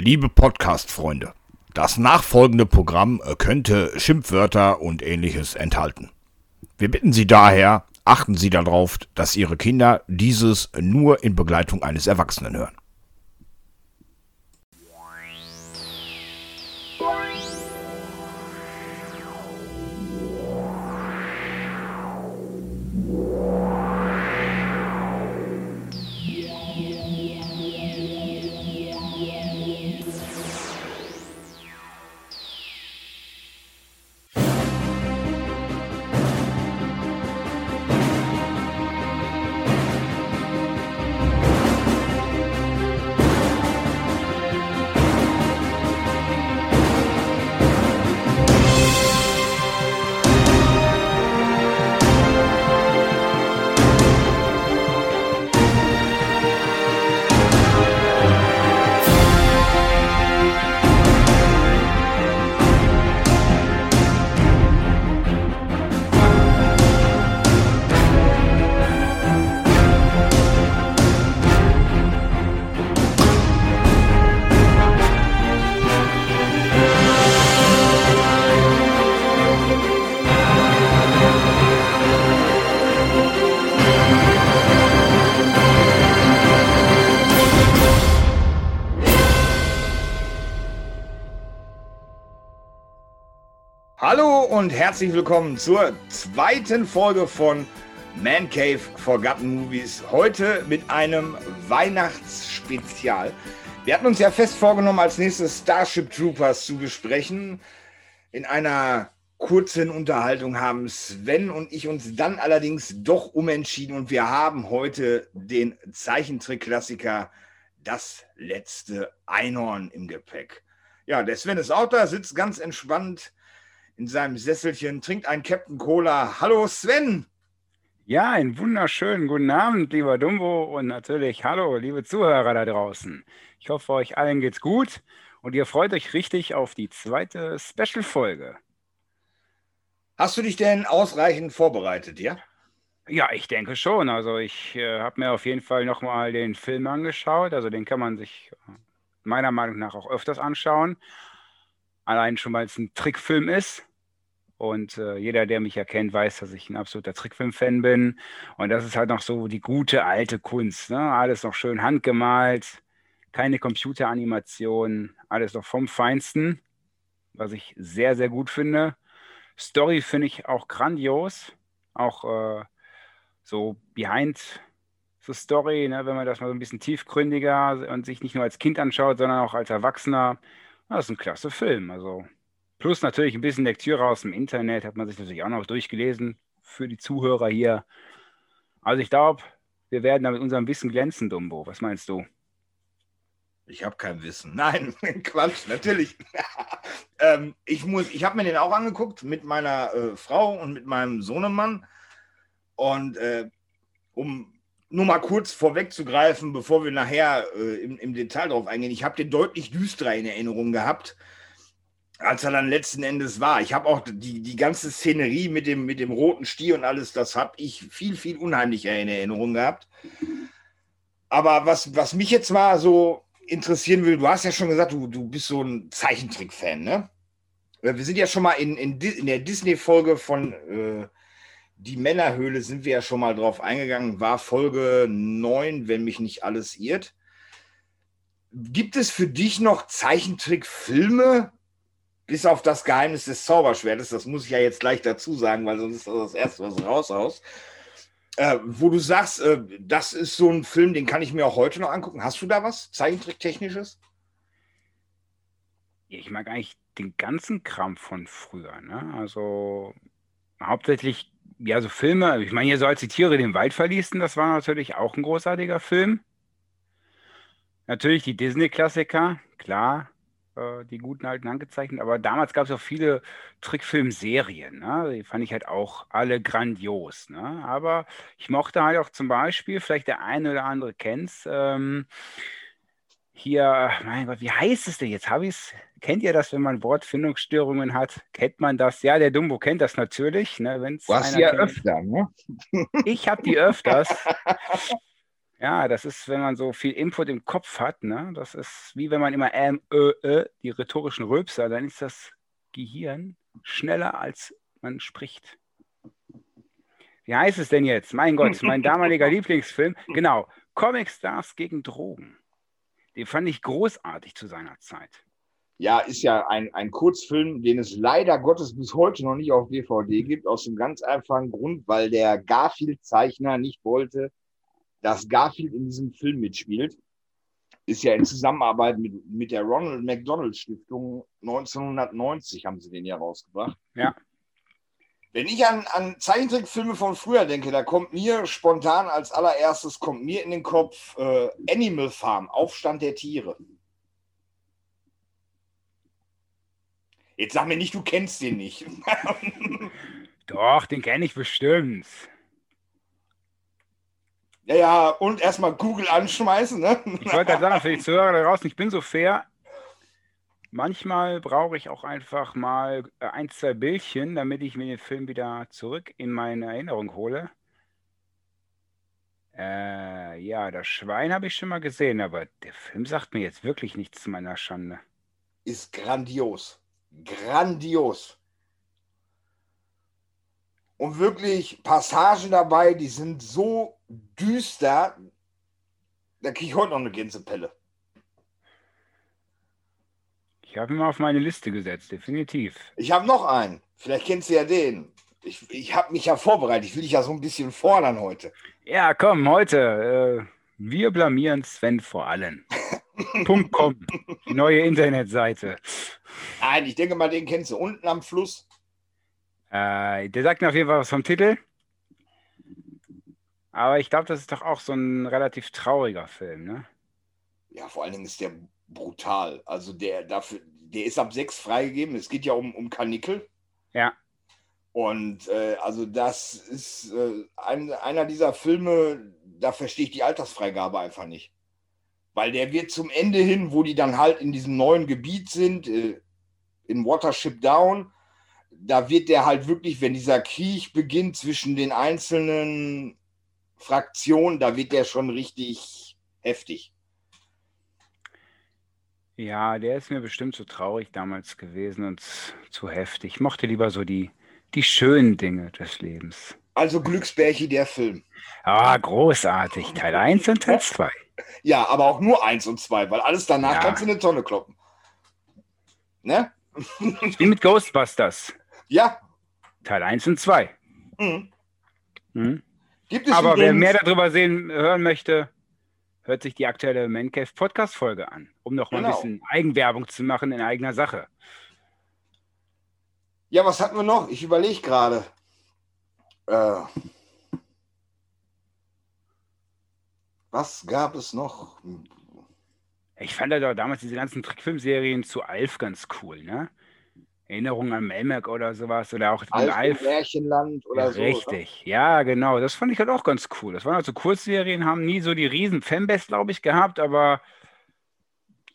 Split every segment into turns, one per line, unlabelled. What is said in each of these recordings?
Liebe Podcast-Freunde, das nachfolgende Programm könnte Schimpfwörter und ähnliches enthalten. Wir bitten Sie daher, achten Sie darauf, dass Ihre Kinder dieses nur in Begleitung eines Erwachsenen hören. Und herzlich willkommen zur zweiten Folge von Man Cave Forgotten Movies. Heute mit einem Weihnachtsspezial. Wir hatten uns ja fest vorgenommen, als nächstes Starship Troopers zu besprechen. In einer kurzen Unterhaltung haben Sven und ich uns dann allerdings doch umentschieden und wir haben heute den Zeichentrick-Klassiker Das letzte Einhorn im Gepäck. Ja, der Sven ist auch da, sitzt ganz entspannt in seinem Sesselchen, trinkt ein Captain Cola. Hallo Sven!
Ja, einen wunderschönen guten Abend, lieber Dumbo und natürlich hallo, liebe Zuhörer da draußen. Ich hoffe, euch allen geht's gut und ihr freut euch richtig auf die zweite Special-Folge.
Hast du dich denn ausreichend vorbereitet, ja?
Ja, ich denke schon. Also ich äh, habe mir auf jeden Fall nochmal den Film angeschaut. Also den kann man sich äh, meiner Meinung nach auch öfters anschauen. Allein schon, weil es ein Trickfilm ist. Und äh, jeder, der mich erkennt, weiß, dass ich ein absoluter Trickfilm-Fan bin. Und das ist halt noch so die gute alte Kunst. Ne? Alles noch schön handgemalt, keine Computeranimation, alles noch vom Feinsten, was ich sehr, sehr gut finde. Story finde ich auch grandios. Auch äh, so behind the story, ne? wenn man das mal so ein bisschen tiefgründiger und sich nicht nur als Kind anschaut, sondern auch als Erwachsener. Das ist ein klasse Film. Also Plus natürlich ein bisschen Lektüre aus dem Internet, hat man sich natürlich auch noch durchgelesen für die Zuhörer hier. Also ich glaube, wir werden da mit unserem Wissen glänzen, Dumbo. Was meinst du?
Ich habe kein Wissen. Nein, Quatsch, natürlich. ähm, ich ich habe mir den auch angeguckt mit meiner äh, Frau und mit meinem Sohnemann. Und äh, um nur mal kurz vorwegzugreifen, bevor wir nachher äh, im, im Detail drauf eingehen, ich habe den deutlich düsterer in Erinnerung gehabt als er dann letzten Endes war. Ich habe auch die, die ganze Szenerie mit dem, mit dem roten Stier und alles, das habe ich viel, viel unheimlicher in Erinnerung gehabt. Aber was, was mich jetzt mal so interessieren will, du hast ja schon gesagt, du, du bist so ein Zeichentrick-Fan, ne? Wir sind ja schon mal in, in, in der Disney-Folge von äh, Die Männerhöhle sind wir ja schon mal drauf eingegangen, war Folge 9, wenn mich nicht alles irrt. Gibt es für dich noch Zeichentrickfilme, bis auf das Geheimnis des Zauberschwertes, das muss ich ja jetzt gleich dazu sagen, weil sonst ist das das Erste, was raushaust, äh, wo du sagst, äh, das ist so ein Film, den kann ich mir auch heute noch angucken. Hast du da was Zeichentricktechnisches?
Ich mag eigentlich den ganzen Kram von früher. Ne? Also hauptsächlich, ja, so Filme. Ich meine, hier so als die Tiere den Wald verließen, das war natürlich auch ein großartiger Film. Natürlich die Disney-Klassiker, klar. Äh, die guten alten angezeichnet. Aber damals gab es auch viele Trickfilmserien. Ne? Die fand ich halt auch alle grandios. Ne? Aber ich mochte halt auch zum Beispiel, vielleicht der eine oder andere kennt es, ähm, hier, mein Gott, wie heißt es denn jetzt? Habe ich Kennt ihr das, wenn man Wortfindungsstörungen hat? Kennt man das? Ja, der Dumbo kennt das natürlich. Ne,
du hast sie ja kennt. öfter, ne?
Ich habe die öfters. Ja, das ist, wenn man so viel Input im Kopf hat, ne? Das ist wie wenn man immer ähm, ö, ö, die rhetorischen Rülpser, dann ist das Gehirn schneller, als man spricht. Wie heißt es denn jetzt? Mein Gott, mein damaliger Lieblingsfilm. Genau, Comic Stars gegen Drogen. Den fand ich großartig zu seiner Zeit.
Ja, ist ja ein, ein Kurzfilm, den es leider Gottes bis heute noch nicht auf DVD gibt, aus dem ganz einfachen Grund, weil der Garfield-Zeichner nicht wollte, dass Garfield in diesem Film mitspielt. Ist ja in Zusammenarbeit mit, mit der Ronald McDonald Stiftung 1990 haben sie den ja rausgebracht.
Ja.
Wenn ich an, an Zeichentrickfilme von früher denke, da kommt mir spontan als allererstes kommt mir in den Kopf äh, Animal Farm, Aufstand der Tiere. Jetzt sag mir nicht, du kennst den nicht.
Doch, den kenne ich bestimmt.
Ja, ja, und erstmal Google anschmeißen, ne?
Ich wollte gerade sagen, für die Zuhörer da draußen, ich bin so fair. Manchmal brauche ich auch einfach mal äh, ein, zwei Bildchen, damit ich mir den Film wieder zurück in meine Erinnerung hole. Äh, ja, das Schwein habe ich schon mal gesehen, aber der Film sagt mir jetzt wirklich nichts zu meiner Schande.
Ist grandios. Grandios. Und wirklich Passagen dabei, die sind so düster, da kriege ich heute noch eine Gänsepelle.
Ich habe ihn mal auf meine Liste gesetzt, definitiv.
Ich habe noch einen. Vielleicht kennst du ja den. Ich, ich habe mich ja vorbereitet. Ich will dich ja so ein bisschen fordern heute.
Ja, komm, heute. Äh, wir blamieren Sven vor allen. Punkt com. Die neue Internetseite.
Nein, ich denke mal, den kennst du. Unten am Fluss.
Äh, der sagt mir auf jeden Fall was vom Titel. Aber ich glaube, das ist doch auch so ein relativ trauriger Film, ne?
Ja, vor allen Dingen ist der brutal. Also der dafür, der ist ab sechs freigegeben. Es geht ja um, um Kanickel.
Ja.
Und äh, also das ist äh, ein, einer dieser Filme, da verstehe ich die Altersfreigabe einfach nicht. Weil der wird zum Ende hin, wo die dann halt in diesem neuen Gebiet sind, äh, in Watership Down, da wird der halt wirklich, wenn dieser Krieg beginnt zwischen den einzelnen Fraktionen, da wird der schon richtig heftig.
Ja, der ist mir bestimmt zu traurig damals gewesen und zu heftig. Ich mochte lieber so die, die schönen Dinge des Lebens.
Also Glücksbärchi, der Film.
Ah, großartig. Teil 1 und Teil 2.
Ja, aber auch nur 1 und 2, weil alles danach
Ja.
kannst du in eine Tonne kloppen. Ne?
Wie mit Ghostbusters.
Ja.
Teil 1 und 2.
Mhm.
Mhm.
Gibt es
Aber wer mehr darüber sehen, hören möchte, hört sich die aktuelle Mancave Podcast-Folge an, um noch mal
Genau.
ein bisschen Eigenwerbung zu machen in eigener Sache.
Ja, was hatten wir noch? Ich überlege gerade. Äh, was gab es noch?
Ich fand ja doch damals diese ganzen Trickfilmserien zu Alf ganz cool, ne? Erinnerungen an Melmac oder sowas oder auch
Alf,
Alf.
Märchenland oder
Ja,
so.
richtig, ja, genau. Das fand ich halt auch ganz cool. Das waren also Kurzserien, haben nie so die riesen Fanbase, glaube ich, gehabt, aber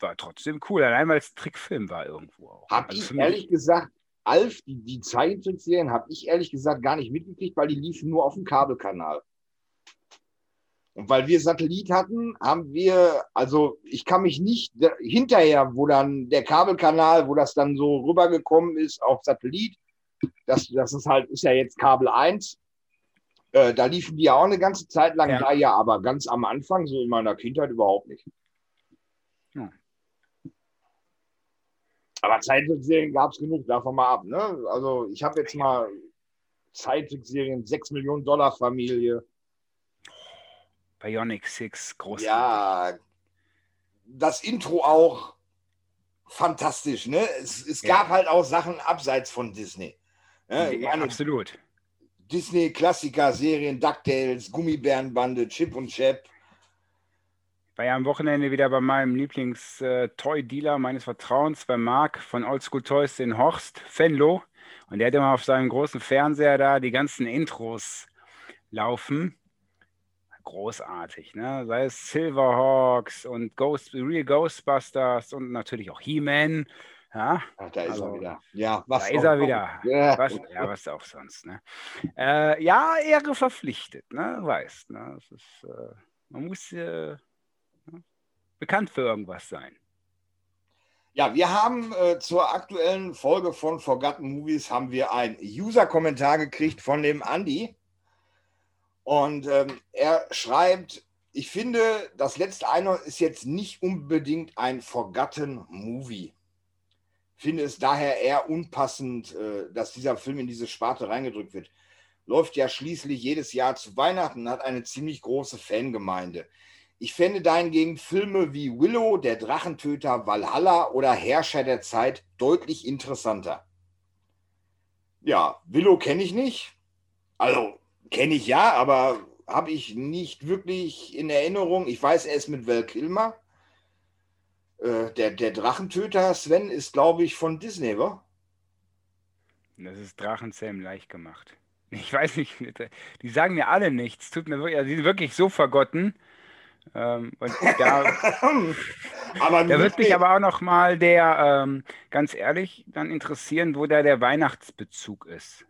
war trotzdem cool, allein weil es Trickfilm war irgendwo auch.
Habe
Also
ich ehrlich gesagt, Alf, die, die Zeichentrickserien, habe ich ehrlich gesagt gar nicht mitgekriegt, weil die liefen nur auf dem Kabelkanal. Und weil wir Satellit hatten, haben wir, also ich kann mich nicht hinterher, wo dann der Kabelkanal, wo das dann so rübergekommen ist auf Satellit, das, das ist halt, ist ja jetzt Kabel 1. Äh, da liefen die ja auch eine ganze Zeit lang
Ja.
da, ja, aber ganz am Anfang, so in meiner Kindheit überhaupt nicht.
Ja.
Aber Zeichentrickserien gab es genug, davon mal ab. Ne? Also ich habe jetzt mal Zeichentrickserien, 6 Millionen Dollar Familie.
Bionic Six, großartig.
Ja, das Intro auch fantastisch. Ne? Es, es
Ja.
gab halt auch Sachen abseits von Disney. Ne?
Ja,
meine,
absolut.
Disney-Klassiker-Serien, DuckTales, Gummibärenbande, Chip und Chap.
war ja am Wochenende wieder bei meinem Lieblings-Toy-Dealer meines Vertrauens, bei Marc von Oldschool Toys, den Horst Fenlo. Und der hat immer auf seinem großen Fernseher da die ganzen Intros laufen. Großartig, ne? Sei es Silverhawks und Ghost, Real Ghostbusters und natürlich auch He-Man. Ja,
Ach, da ist
Also,
er wieder. Ja, was
da ist er wieder.
Ja.
Was, ja, was auch sonst. Ne? Äh, ja, Ehre verpflichtet, ne? Weißt, ne? Das ist, äh, man muss äh, bekannt für irgendwas sein.
Ja, wir haben äh, zur aktuellen Folge von Forgotten Movies haben wir einen User-Kommentar gekriegt von dem Andy. Und ähm, er schreibt, ich finde, das letzte Einhorn ist jetzt nicht unbedingt ein Forgotten Movie. Finde es daher eher unpassend, äh, dass dieser Film in diese Sparte reingedrückt wird. Läuft ja schließlich jedes Jahr zu Weihnachten hat eine ziemlich große Fangemeinde. Ich fände dahingegen Filme wie Willow, der Drachentöter, Valhalla oder Herrscher der Zeit deutlich interessanter. Ja, Willow kenne ich nicht. Also Kenne ich ja, aber habe ich nicht wirklich in Erinnerung. Ich weiß, er ist mit Val Kilmer. Äh, der, der Drachentöter Sven ist, glaube ich, von Disney, wa?
Das ist Drachenzähm leicht gemacht. Ich weiß nicht, die sagen mir alle nichts. Tut mir wirklich, also die sind wirklich so vergotten. Ähm, und da, aber da wird mich aber auch noch mal der, ähm, ganz ehrlich, dann interessieren, wo da der Weihnachtsbezug ist.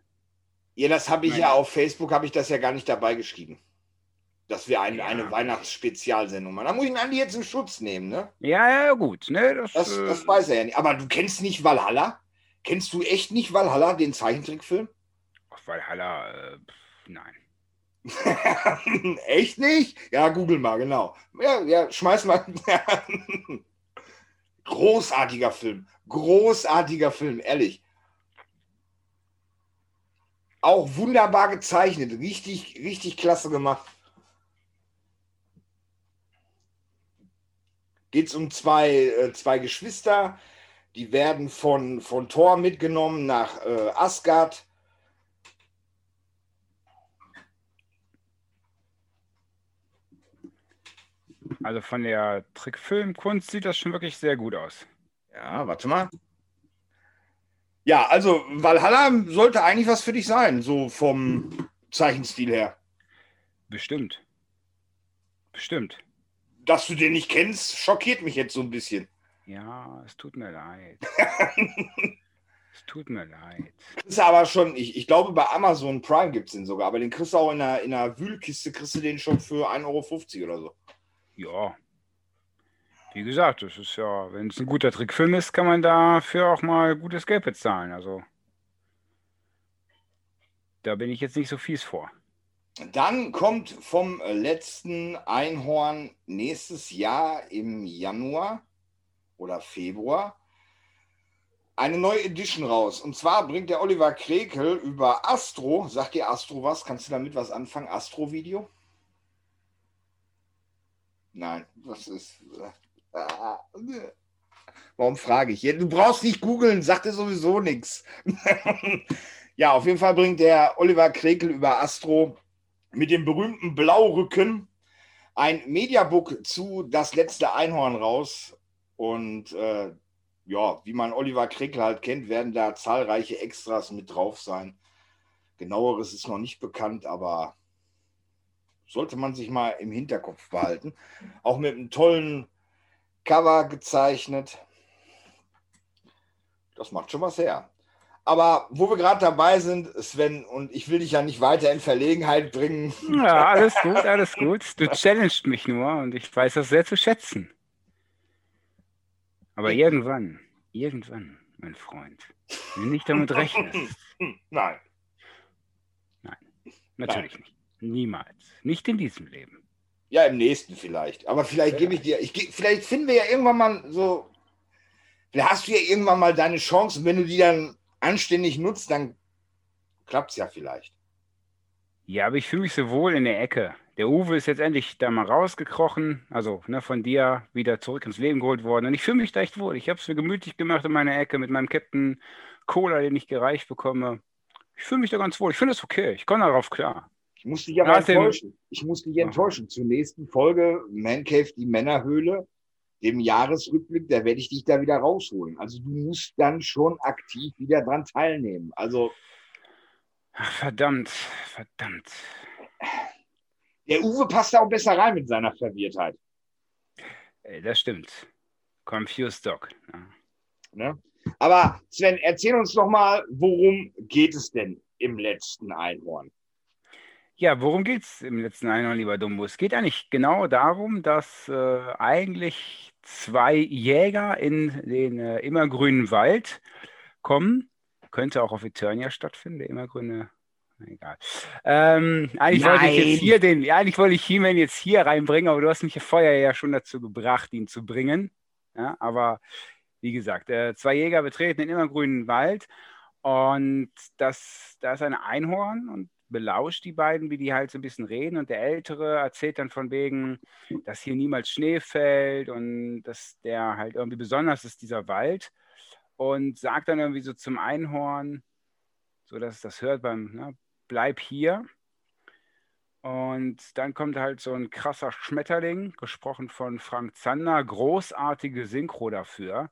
Ja, das habe ich Nein. ja auf Facebook, habe ich das ja gar nicht dabei geschrieben. Dass wir ein, ja. eine Weihnachtsspezialsendung machen. Da muss ich ihn Andi jetzt in Schutz nehmen, ne?
Ja, ja, gut. Ne,
das, das, äh... das weiß er ja nicht. Aber du kennst nicht Valhalla? Kennst du echt nicht Valhalla, den Zeichentrickfilm?
Ach, Valhalla, äh, nein.
echt nicht? Ja, google mal, genau. Ja, ja schmeiß mal. Großartiger Film. Großartiger Film, ehrlich auch wunderbar gezeichnet. Richtig, richtig klasse gemacht. Geht es um zwei, äh, zwei Geschwister, die werden von, von Thor mitgenommen nach äh, Asgard.
Also von der Trickfilmkunst sieht das schon wirklich sehr gut aus.
Ja, warte mal. Ja, also Valhalla sollte eigentlich was für dich sein, so vom Zeichenstil her.
Bestimmt. Bestimmt.
Dass du den nicht kennst, schockiert mich jetzt so ein bisschen.
Ja, es tut mir leid. es tut mir leid.
Du aber schon, ich, ich glaube, bei Amazon Prime gibt es den sogar, aber den kriegst du auch in einer, in einer Wühlkiste, kriegst du den schon für 1,50 Euro oder so.
Ja, wie gesagt, das ist ja, wenn es ein guter Trickfilm ist, kann man dafür auch mal gutes Geld bezahlen. Also da bin ich jetzt nicht so fies vor.
Dann kommt vom letzten Einhorn nächstes Jahr im Januar oder Februar eine neue Edition raus. Und zwar bringt der Oliver Krekel über Astro, sagt dir Astro was? Kannst du damit was anfangen? Astro-Video? Nein, das ist. Warum frage ich? Du brauchst nicht googeln, sagt dir sowieso nichts. ja, auf jeden Fall bringt der Oliver Krekel über Astro mit dem berühmten Blaurücken ein Mediabook zu Das letzte Einhorn raus. Und äh, ja, wie man Oliver Krekel halt kennt, werden da zahlreiche Extras mit drauf sein. Genaueres ist noch nicht bekannt, aber sollte man sich mal im Hinterkopf behalten. Auch mit einem tollen Cover gezeichnet. Das macht schon was her. Aber wo wir gerade dabei sind, Sven, und ich will dich ja nicht weiter in Verlegenheit bringen.
Ja, alles gut, alles gut. Du challengest mich nur und ich weiß das sehr zu schätzen. Aber irgendwann, irgendwann, mein Freund, wenn du nicht damit rechnest.
Nein.
Nein, natürlich Nein. nicht. Niemals. Nicht in diesem Leben.
Ja, im nächsten vielleicht. Aber vielleicht gebe ich dir, ich, vielleicht finden wir ja irgendwann mal so, vielleicht hast du ja irgendwann mal deine Chance und wenn du die dann anständig nutzt, dann klappt es ja vielleicht.
Ja, aber ich fühle mich so wohl in der Ecke. Der Uwe ist jetzt endlich da mal rausgekrochen, also ne, von dir wieder zurück ins Leben geholt worden. Und ich fühle mich da echt wohl. Ich habe es mir gemütlich gemacht in meiner Ecke mit meinem Captain Cola, den ich gereicht bekomme. Ich fühle mich da ganz wohl. Ich finde es okay. Ich komme darauf klar.
Ich muss dich aber enttäuschen. Ich muss dich enttäuschen. Zur nächsten Folge Man Cave, die Männerhöhle, dem Jahresrückblick, da werde ich dich da wieder rausholen. Also du musst dann schon aktiv wieder dran teilnehmen. Also.
Ach, verdammt, verdammt.
Der Uwe passt da auch besser rein mit seiner Verwirrtheit.
Das stimmt. Confused Dog. Ja.
Ne? Aber Sven, erzähl uns doch mal, worum geht es denn im letzten Einhorn?
Ja, worum geht es im letzten Einhorn, lieber Dumbo? Es geht eigentlich genau darum, dass äh, eigentlich zwei Jäger in den äh, immergrünen Wald kommen. Könnte auch auf Eternia stattfinden, der immergrüne. Egal. Ähm, eigentlich Nein. wollte ich jetzt hier den, ja, eigentlich wollte ich He-Man jetzt hier reinbringen, aber du hast mich vorher ja schon dazu gebracht, ihn zu bringen. Ja, aber wie gesagt, äh, zwei Jäger betreten den immergrünen Wald und das, da ist ein Einhorn und belauscht die beiden, wie die halt so ein bisschen reden. Und der Ältere erzählt dann von wegen, dass hier niemals Schnee fällt und dass der halt irgendwie besonders ist, dieser Wald. Und sagt dann irgendwie so zum Einhorn, so dass es das hört beim, ne, bleib hier. Und dann kommt halt so ein krasser Schmetterling, gesprochen von Frank Zander, großartige Synchro dafür.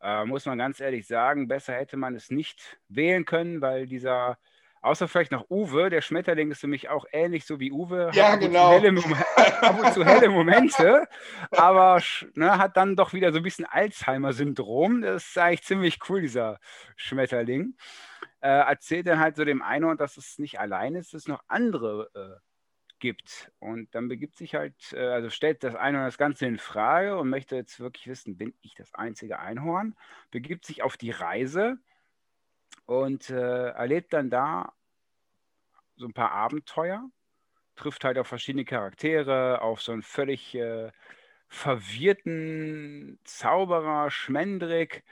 Äh, muss man ganz ehrlich sagen, besser hätte man es nicht wählen können, weil dieser Außer vielleicht noch Uwe. Der Schmetterling ist für mich auch ähnlich so wie Uwe.
Ja,
hat
genau.
Ab und zu helle Momente, aber ne, hat dann doch wieder so ein bisschen Alzheimer-Syndrom. Das ist eigentlich ziemlich cool, dieser Schmetterling. Äh, erzählt dann halt so dem Einhorn, dass es nicht allein ist, dass es noch andere äh, gibt. Und dann begibt sich halt, äh, also stellt das Einhorn das Ganze in Frage und möchte jetzt wirklich wissen, bin ich das einzige Einhorn? Begibt sich auf die Reise und äh, erlebt dann da so ein paar Abenteuer, trifft halt auf verschiedene Charaktere, auf so einen völlig äh, verwirrten Zauberer, Schmendrick,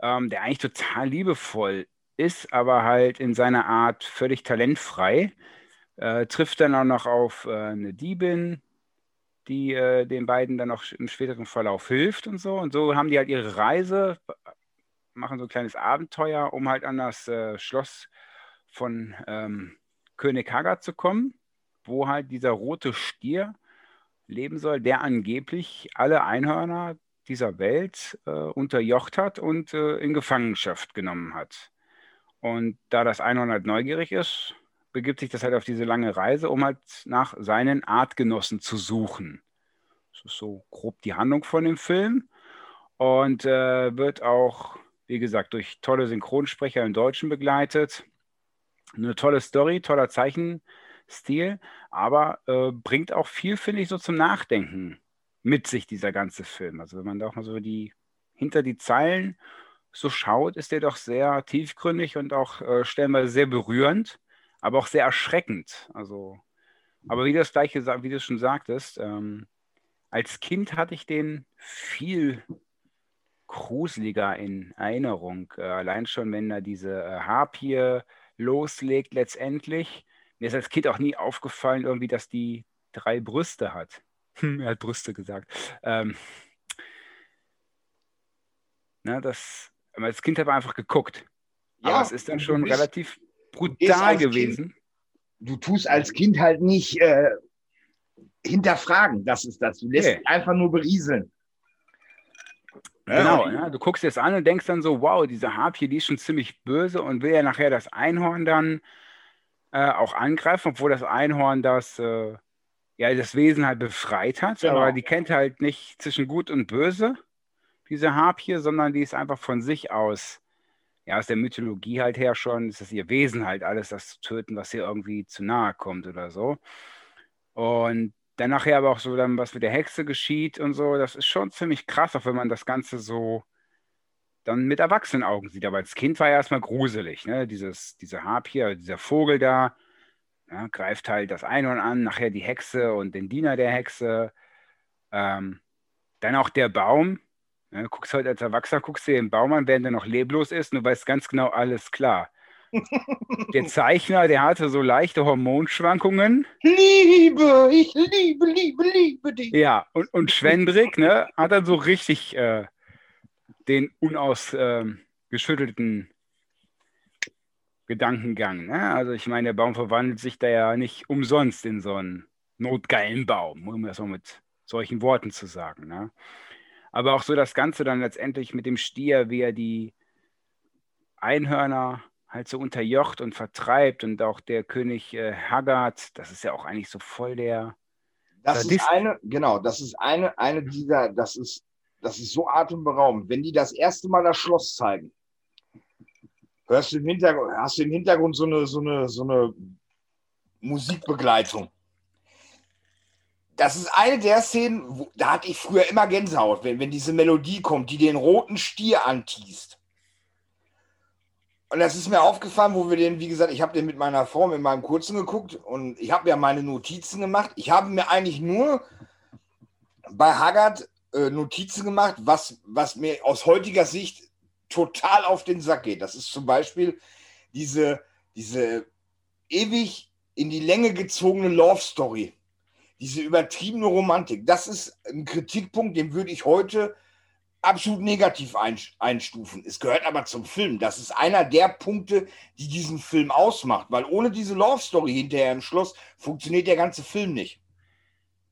ähm, der eigentlich total liebevoll ist, aber halt in seiner Art völlig talentfrei. Äh, trifft dann auch noch auf äh, eine Diebin, die äh, den beiden dann auch im späteren Verlauf hilft und so. Und so haben die halt ihre Reise, machen so ein kleines Abenteuer, um halt an das äh, Schloss von ähm, König Hagar zu kommen, wo halt dieser rote Stier leben soll, der angeblich alle Einhörner dieser Welt äh, unterjocht hat und äh, in Gefangenschaft genommen hat. Und da das Einhorn halt neugierig ist, begibt sich das halt auf diese lange Reise, um halt nach seinen Artgenossen zu suchen. Das ist so grob die Handlung von dem Film und äh, wird auch wie gesagt, durch tolle Synchronsprecher im Deutschen begleitet. Eine tolle Story, toller Zeichenstil, aber äh, bringt auch viel, finde ich, so zum Nachdenken mit sich, dieser ganze Film. Also wenn man da auch mal so die hinter die Zeilen so schaut, ist der doch sehr tiefgründig und auch äh, stellenweise sehr berührend, aber auch sehr erschreckend. Also, aber wie das gleiche, wie du schon sagtest, ähm, als Kind hatte ich den viel gruseliger in Erinnerung. Äh, allein schon, wenn er diese äh, Harpie loslegt letztendlich. Mir ist als Kind auch nie aufgefallen, irgendwie, dass die drei Brüste hat. er hat Brüste gesagt. Ähm, na, das, als Kind habe ich einfach geguckt. Ja, Aber es ist dann schon bist, relativ brutal gewesen.
Kind, du tust als Kind halt nicht äh, hinterfragen, das ist das. Du lässt nee. einfach nur berieseln.
Genau, ja, du guckst es an und denkst dann so, wow, diese Harpie, die ist schon ziemlich böse und will ja nachher das Einhorn dann äh, auch angreifen, obwohl das Einhorn das, äh, ja, das Wesen halt befreit hat, genau. aber die kennt halt nicht zwischen gut und böse, diese Harpie, sondern die ist einfach von sich aus, ja, aus der Mythologie halt her schon, ist das ihr Wesen halt, alles das zu töten, was ihr irgendwie zu nahe kommt oder so. Und dann nachher aber auch so dann, was mit der Hexe geschieht und so, das ist schon ziemlich krass, auch wenn man das Ganze so dann mit Erwachsenenaugen sieht. Aber als Kind war ja erstmal gruselig, ne? Dieses, diese Harpie, dieser Vogel da, ja, greift halt das Einhorn an, nachher die Hexe und den Diener der Hexe. Ähm, dann auch der Baum. Ne? Guckst halt als Erwachsener, guckst du den Baum an, während er noch leblos ist und du weißt ganz genau, alles klar der Zeichner, der hatte so leichte Hormonschwankungen.
Liebe, ich liebe, liebe, liebe dich.
Ja, und, und Schwendrick ne, hat dann so richtig äh, den unausgeschüttelten äh, Gedankengang. Ne? Also ich meine, der Baum verwandelt sich da ja nicht umsonst in so einen notgeilen Baum, um das mal mit solchen Worten zu sagen. Ne? Aber auch so das Ganze dann letztendlich mit dem Stier, wie er die Einhörner halt so unterjocht und vertreibt und auch der König äh, Haggard, das ist ja auch eigentlich so voll der.
Das Sadist. ist eine, genau, das ist eine, eine dieser, das ist, das ist so atemberaubend. Wenn die das erste Mal das Schloss zeigen, hörst du im Hintergrund, hast du im Hintergrund so eine, so eine, so eine Musikbegleitung. Das ist eine der Szenen, wo, da hatte ich früher immer Gänsehaut, wenn, wenn diese Melodie kommt, die den roten Stier antießt. Und das ist mir aufgefallen, wo wir den, wie gesagt, ich habe den mit meiner Frau, mit meinem Kurzen geguckt und ich habe ja meine Notizen gemacht. Ich habe mir eigentlich nur bei Haggard äh, Notizen gemacht, was, was mir aus heutiger Sicht total auf den Sack geht. Das ist zum Beispiel diese, diese ewig in die Länge gezogene Love Story. Diese übertriebene Romantik. Das ist ein Kritikpunkt, den würde ich heute absolut negativ einstufen. Es gehört aber zum Film. Das ist einer der Punkte, die diesen Film ausmacht, weil ohne diese Love Story hinterher im Schluss funktioniert der ganze Film nicht.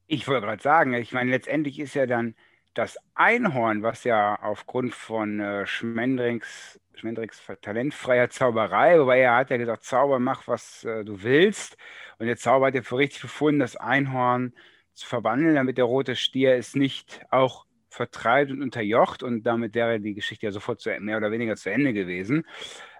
Ich wollte gerade sagen, ich meine, letztendlich ist ja dann das Einhorn, was ja aufgrund von äh, Schmendrings, Schmendrings talentfreier Zauberei, wobei er hat ja gesagt, Zauber, mach, was äh, du willst. Und der Zauber hat ja für richtig befunden, das Einhorn zu verwandeln, damit der rote Stier es nicht auch vertreibt und unterjocht. Und damit wäre die Geschichte ja sofort zu, mehr oder weniger zu Ende gewesen,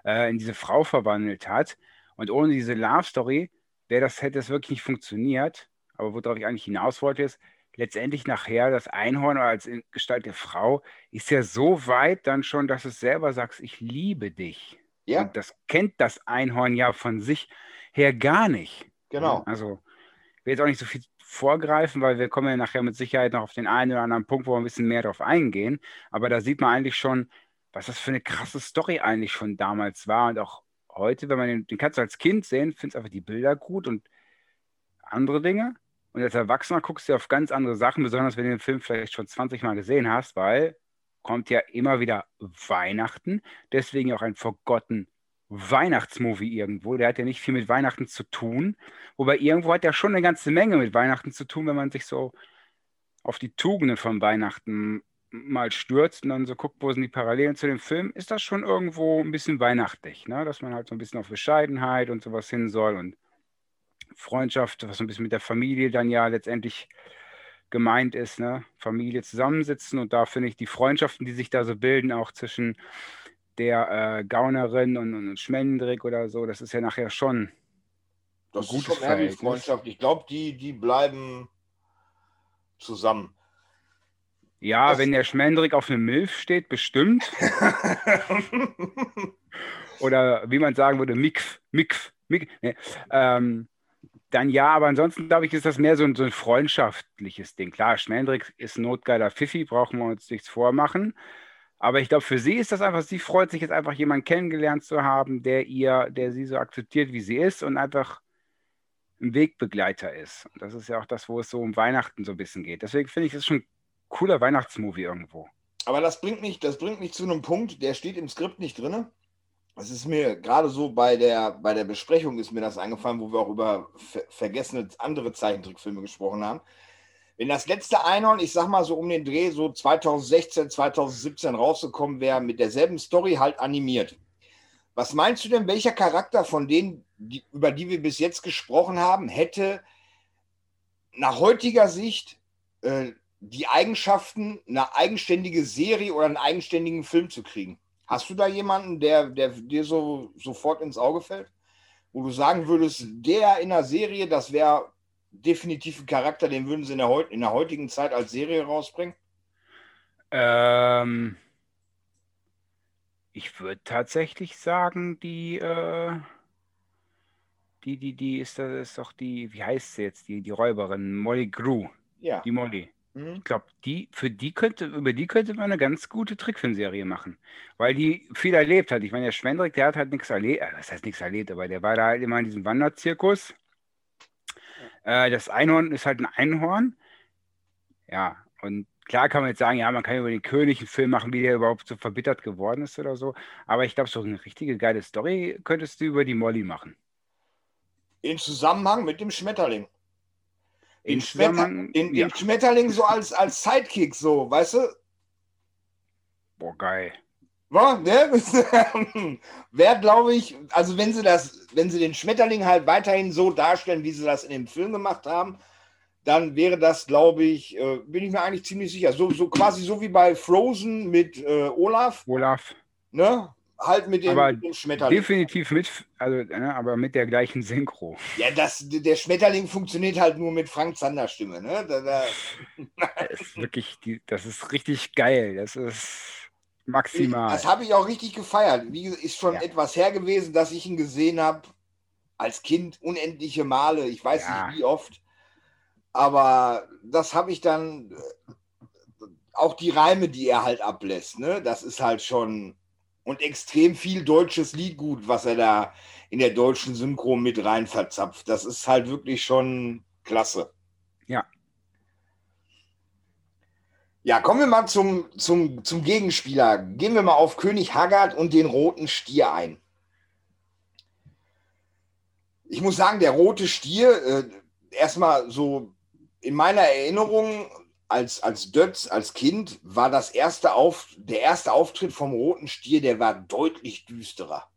äh, in diese Frau verwandelt hat. Und ohne diese Love Story wäre das, hätte es wirklich nicht funktioniert. Aber worauf ich eigentlich hinaus wollte, ist, letztendlich nachher das Einhorn als Gestalt der Frau ist ja so weit dann schon, dass es selber sagt, ich liebe dich. Ja. Und das kennt das Einhorn ja von sich her gar nicht.
Genau.
Also ich will jetzt auch nicht so viel vorgreifen, weil wir kommen ja nachher mit Sicherheit noch auf den einen oder anderen Punkt, wo wir ein bisschen mehr drauf eingehen. Aber da sieht man eigentlich schon, was das für eine krasse Story eigentlich schon damals war und auch heute, wenn man den, den kannst du als Kind sehen, findest einfach die Bilder gut und andere Dinge. Und als Erwachsener guckst du auf ganz andere Sachen, besonders wenn du den Film vielleicht schon 20 Mal gesehen hast, weil kommt ja immer wieder Weihnachten, deswegen auch ein Forgotten Weihnachtsmovie irgendwo. Der hat ja nicht viel mit Weihnachten zu tun. Wobei irgendwo hat er schon eine ganze Menge mit Weihnachten zu tun, wenn man sich so auf die Tugenden von Weihnachten mal stürzt und dann so guckt, wo sind die Parallelen zu dem Film, ist das schon irgendwo ein bisschen weihnachtlich, ne? dass man halt so ein bisschen auf Bescheidenheit und sowas hin soll und Freundschaft, was so ein bisschen mit der Familie dann ja letztendlich gemeint ist, ne? Familie zusammensitzen und da finde ich die Freundschaften, die sich da so bilden, auch zwischen der äh, Gaunerin und, und Schmendrick oder so, das ist ja nachher schon
das ist schon mehr wie Freundschaft. Ich glaube, die, die bleiben zusammen.
Ja, das wenn der Schmendrick auf eine Milf steht, bestimmt. oder wie man sagen würde, Mikf, Mikf, Mikf. Nee. Ähm, dann ja, aber ansonsten glaube ich, ist das mehr so ein, so ein freundschaftliches Ding. Klar, Schmendrick ist ein notgeiler Pfiffi, brauchen wir uns nichts vormachen. Aber ich glaube, für sie ist das einfach, sie freut sich jetzt einfach, jemanden kennengelernt zu haben, der ihr, der sie so akzeptiert, wie sie ist und einfach ein Wegbegleiter ist. Und das ist ja auch das, wo es so um Weihnachten so ein bisschen geht. Deswegen finde ich, das schon ein cooler Weihnachtsmovie irgendwo.
Aber das bringt mich, das bringt mich zu einem Punkt, der steht im Skript nicht drin. Es ist mir gerade so bei der, bei der Besprechung ist mir das eingefallen, wo wir auch über ver vergessene andere Zeichentrickfilme gesprochen haben. Wenn das letzte Einhorn, ich sag mal so um den Dreh, so 2016, 2017 rausgekommen wäre, mit derselben Story halt animiert. Was meinst du denn, welcher Charakter von denen, die, über die wir bis jetzt gesprochen haben, hätte nach heutiger Sicht äh, die Eigenschaften, eine eigenständige Serie oder einen eigenständigen Film zu kriegen? Hast du da jemanden, der, der dir so sofort ins Auge fällt? Wo du sagen würdest, der in der Serie, das wäre definitiv ein Charakter, den würden sie in der, in der heutigen Zeit als Serie rausbringen?
Ähm, ich würde tatsächlich sagen, die, äh, die, die, die ist, das ist doch die, wie heißt sie jetzt, die, die Räuberin, Molly Grew.
Ja.
Die Molly. Mhm. Ich glaube, die, für die könnte, über die könnte man eine ganz gute Trickfilmserie machen. Weil die viel erlebt hat. Ich meine, der Schwendrick, der hat halt nichts erlebt, äh, das heißt nichts erlebt, aber der war da halt immer in diesem Wanderzirkus. Äh, das Einhorn ist halt ein Einhorn. Ja, und klar kann man jetzt sagen, ja, man kann über den König einen Film machen, wie der überhaupt so verbittert geworden ist oder so. Aber ich glaube, so eine richtige geile Story könntest du über die Molly machen.
In Zusammenhang mit dem Schmetterling.
Den, Schmetter,
den, ja. den Schmetterling so als, als Sidekick, so, weißt du?
Boah, geil.
Boah, ne? Wäre, glaube ich, also wenn sie das, wenn sie den Schmetterling halt weiterhin so darstellen, wie sie das in dem Film gemacht haben, dann wäre das, glaube ich, äh, bin ich mir eigentlich ziemlich sicher. So, so quasi so wie bei Frozen mit äh, Olaf.
Olaf.
Ne? halt mit dem, mit dem Schmetterling.
Definitiv mit, also, ne, aber mit der gleichen Synchro.
Ja, das, der Schmetterling funktioniert halt nur mit Frank Zander Stimme. Ne? Da, da,
Das ist wirklich, die, das ist richtig geil. Das ist maximal.
das habe ich auch richtig gefeiert. Wie gesagt, ist schon
Ja.
etwas her gewesen, dass ich ihn gesehen habe als Kind unendliche Male. Ich weiß
Ja.
nicht wie oft. Aber das habe ich dann äh, auch die Reime, die er halt ablässt, ne? Das ist halt schon und extrem viel deutsches Liedgut, was er da in der deutschen Synchro mit rein verzapft. Das ist halt wirklich schon klasse.
Ja.
Ja, kommen wir mal zum, zum, zum Gegenspieler. Gehen wir mal auf König Haggard und den roten Stier ein. Ich muss sagen, der rote Stier, äh, erstmal so in meiner Erinnerung als, als Dötz, als Kind, war das erste auf, der erste Auftritt vom roten Stier, der war deutlich düsterer.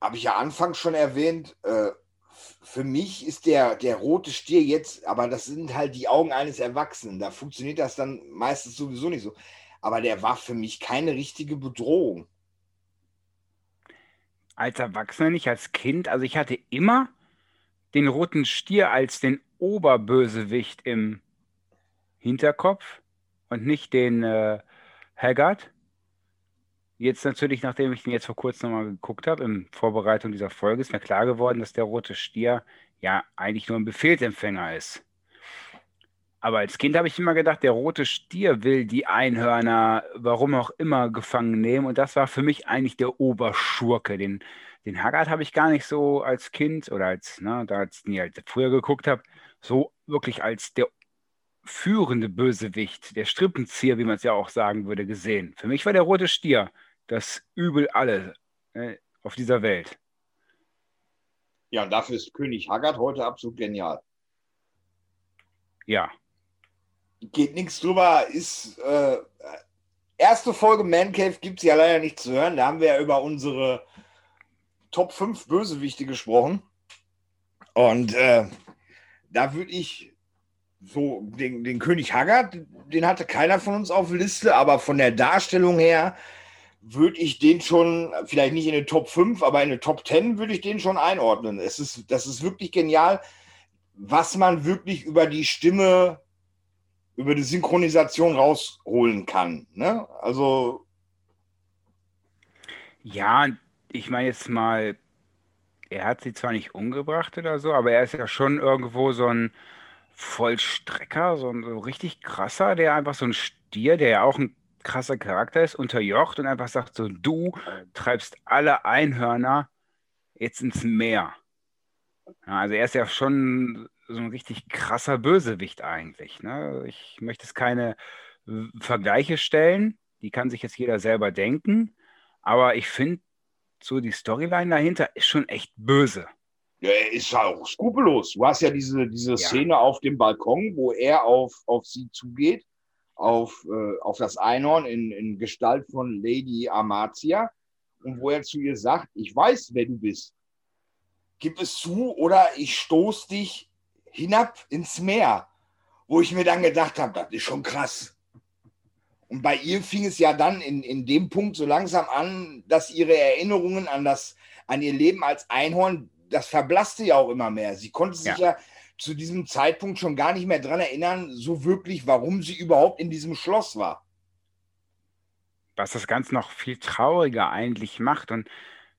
Habe ich ja anfangs schon erwähnt, äh, für mich ist der, der rote Stier jetzt, aber das sind halt die Augen eines Erwachsenen. Da funktioniert das dann meistens sowieso nicht so. Aber der war für mich keine richtige Bedrohung.
als Erwachsener nicht, als Kind. Also ich hatte immer den roten Stier als den Oberbösewicht im Hinterkopf und nicht den äh, Haggard. Jetzt natürlich, nachdem ich den jetzt vor kurzem nochmal geguckt habe, in Vorbereitung dieser Folge, ist mir klar geworden, dass der rote Stier ja eigentlich nur ein Befehlsempfänger ist. Aber als Kind habe ich immer gedacht, der rote Stier will die Einhörner, warum auch immer, gefangen nehmen. Und das war für mich eigentlich der Oberschurke. Den, den Haggard habe ich gar nicht so als Kind oder als, ne, da als ich ihn halt früher geguckt habe, so wirklich als der führende Bösewicht, der Strippenzieher, wie man es ja auch sagen würde, gesehen. Für mich war der rote Stier das Übel alle äh, auf dieser Welt.
Ja, und dafür ist König Haggard heute absolut genial.
Ja,
Geht nichts drüber, ist äh, erste Folge Man Cave gibt es ja leider nicht zu hören. Da haben wir ja über unsere Top 5 Bösewichte gesprochen. Und äh, da würde ich so den, den König Haggard, den hatte keiner von uns auf der Liste, aber von der Darstellung her würde ich den schon, vielleicht nicht in den Top 5, aber in den Top 10 würde ich den schon einordnen. Es ist, das ist wirklich genial, was man wirklich über die Stimme, über die Synchronisation rausholen kann. Ne? Also,
Ja, ich meine jetzt mal, er hat sie zwar nicht umgebracht oder so, aber er ist ja schon irgendwo so ein Vollstrecker, so ein so richtig krasser, der einfach so ein Stier, der ja auch ein krasser Charakter ist, unterjocht und einfach sagt so, du treibst alle Einhörner jetzt ins Meer. Ja, also er ist ja schon so ein richtig krasser Bösewicht eigentlich. Ne? Ich möchte jetzt keine Vergleiche stellen, die kann sich jetzt jeder selber denken. Aber ich finde, so die Storyline dahinter ist schon echt böse.
ja, er ist ja auch skrupellos. Du hast ja diese, diese
Ja.
Szene auf dem Balkon, wo er auf, auf sie zugeht, auf, äh, auf das Einhorn in, in Gestalt von Lady Amatia und wo er zu ihr sagt, ich weiß, wer du bist. Gib es zu oder ich stoß dich hinab ins Meer. Wo ich mir dann gedacht habe, das ist schon krass. Und bei ihr fing es ja dann in, in dem Punkt so langsam an, dass ihre Erinnerungen an, das, an ihr Leben als Einhorn, das verblasste ja auch immer mehr. Sie konnte sich ja. Zu diesem Zeitpunkt schon gar nicht mehr dran erinnern, so wirklich, warum sie überhaupt in diesem Schloss war.
Was das Ganze noch viel trauriger eigentlich macht. Und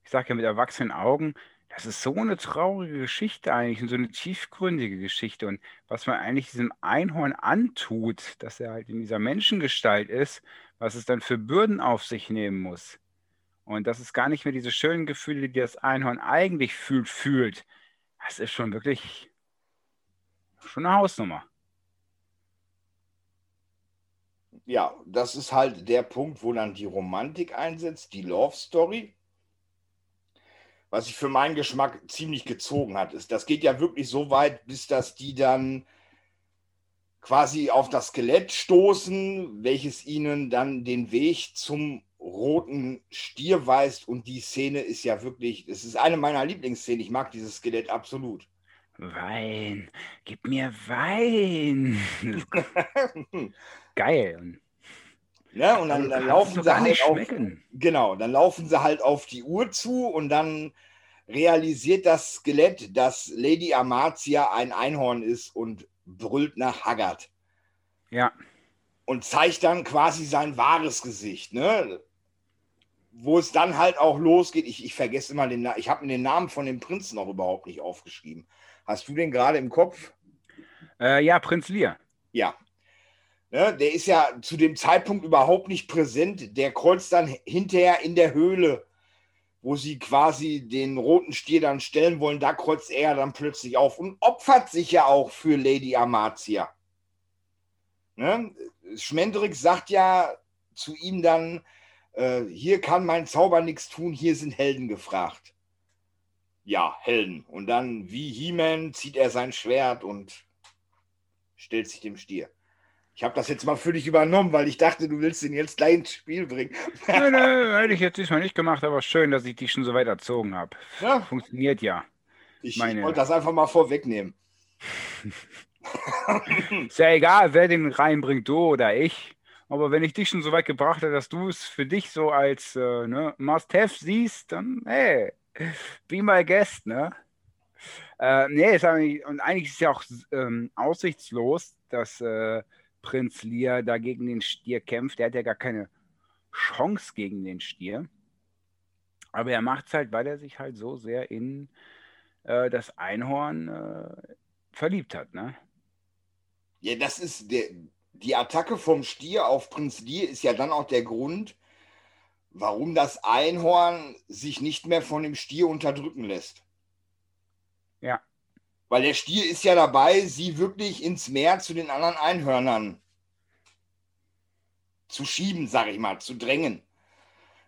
ich sage ja mit erwachsenen Augen, das ist so eine traurige Geschichte eigentlich und so eine tiefgründige Geschichte. Und was man eigentlich diesem Einhorn antut, dass er halt in dieser Menschengestalt ist, was es dann für Bürden auf sich nehmen muss. Und dass es gar nicht mehr diese schönen Gefühle, die das Einhorn eigentlich fühlt, fühlt. Das ist schon wirklich schon eine Hausnummer.
Ja, das ist halt der Punkt, wo dann die Romantik einsetzt, die Love Story. Was sich für meinen Geschmack ziemlich gezogen hat, ist, das geht ja wirklich so weit, bis dass die dann quasi auf das Skelett stoßen, welches ihnen dann den Weg zum roten Stier weist. Und die Szene ist ja wirklich, es ist eine meiner Lieblingsszenen. Ich mag dieses Skelett absolut.
Wein, gib mir Wein. Geil.
Ne? Und dann, dann laufen sie halt auf, genau, dann laufen sie halt auf die Uhr zu und dann realisiert das Skelett, dass Lady Amatia ein Einhorn ist und brüllt nach Haggard.
Ja.
Und zeigt dann quasi sein wahres Gesicht, ne? Wo es dann halt auch losgeht. Ich, ich vergesse immer den Namen. Ich habe mir den Namen von dem Prinzen noch überhaupt nicht aufgeschrieben. Hast du den gerade im Kopf?
Äh, ja, Prinz Lear.
Ja, Ne, der ist ja zu dem Zeitpunkt überhaupt nicht präsent. Der kreuzt dann hinterher in der Höhle, wo sie quasi den roten Stier dann stellen wollen. Da kreuzt er dann plötzlich auf und opfert sich ja auch für Lady Amatia. Ne? Schmendrick sagt ja zu ihm dann, äh, hier kann mein Zauber nichts tun, hier sind Helden gefragt. Ja, Helden. Und dann, wie He-Man, zieht er sein Schwert und stellt sich dem Stier. Ich habe das jetzt mal für dich übernommen, weil ich dachte, du willst ihn jetzt gleich ins Spiel bringen.
Nein, nein, hätte ich jetzt diesmal nicht gemacht, aber schön, dass ich dich schon so weit erzogen habe. Ja. Funktioniert ja.
Ich, Meine... ich wollte das einfach mal vorwegnehmen.
Ist ja egal, wer den reinbringt, du oder ich. Aber wenn ich dich schon so weit gebracht habe, dass du es für dich so als äh, ne, Must-Have siehst, dann, hey, be my guest, ne? Äh, nee, ist eigentlich, und eigentlich ist es ja auch ähm, aussichtslos, dass äh, Prinz Lear da gegen den Stier kämpft. Der hat ja gar keine Chance gegen den Stier. Aber er macht es halt, weil er sich halt so sehr in äh, das Einhorn äh, verliebt hat. Ne?
Ja, das ist der, die Attacke vom Stier auf Prinz Lear ist ja dann auch der Grund, warum das Einhorn sich nicht mehr von dem Stier unterdrücken lässt.
Ja.
Weil der Stier ist ja dabei, sie wirklich ins Meer zu den anderen Einhörnern zu schieben, sag ich mal, zu drängen.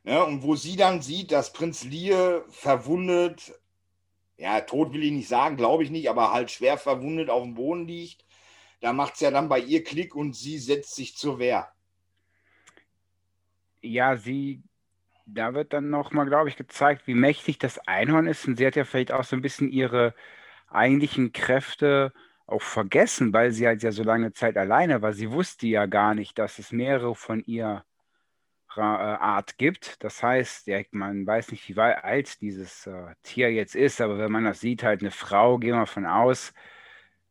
Ne, und wo sie dann sieht, dass Prinz Lear verwundet, ja, tot will ich nicht sagen, glaube ich nicht, aber halt schwer verwundet auf dem Boden liegt, da macht es ja dann bei ihr Klick und sie setzt sich zur Wehr.
Ja, sie, da wird dann nochmal, glaube ich, gezeigt, wie mächtig das Einhorn ist. Und sie hat ja vielleicht auch so ein bisschen ihre eigentlichen Kräfte auch vergessen, weil sie halt ja so lange Zeit alleine war. Sie wusste ja gar nicht, dass es mehrere von ihrer äh, Art gibt. Das heißt, ja, man weiß nicht, wie alt dieses äh, Tier jetzt ist, aber wenn man das sieht, halt eine Frau, gehen wir von aus,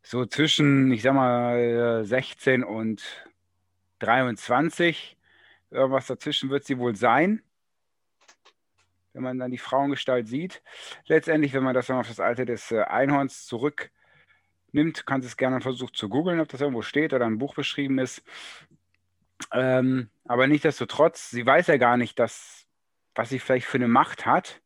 so zwischen, ich sag mal, 16 und 23, irgendwas dazwischen wird sie wohl sein wenn man dann die Frauengestalt sieht. Letztendlich, wenn man das dann auf das Alter des äh, Einhorns zurücknimmt, kann es gerne versuchen zu googeln, ob das irgendwo steht oder ein Buch beschrieben ist. Ähm, aber nichtsdestotrotz, sie weiß ja gar nicht, dass, was sie vielleicht für eine Macht hat.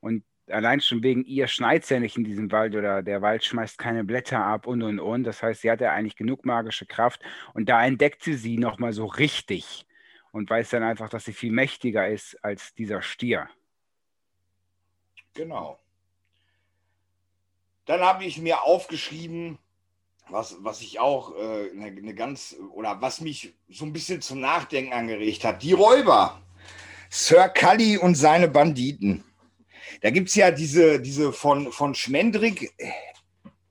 Und allein schon wegen ihr schneit es ja nicht in diesem Wald oder der Wald schmeißt keine Blätter ab und und und. Das heißt, sie hat ja eigentlich genug magische Kraft und da entdeckt sie sie nochmal so richtig und weiß dann einfach, dass sie viel mächtiger ist als dieser Stier.
Genau. Dann habe ich mir aufgeschrieben, was, was ich auch äh, eine, ganz, oder was mich so ein bisschen zum Nachdenken angeregt hat. Die Räuber. Sir Cully und seine Banditen. Da gibt es ja diese, diese von, von Schmendrick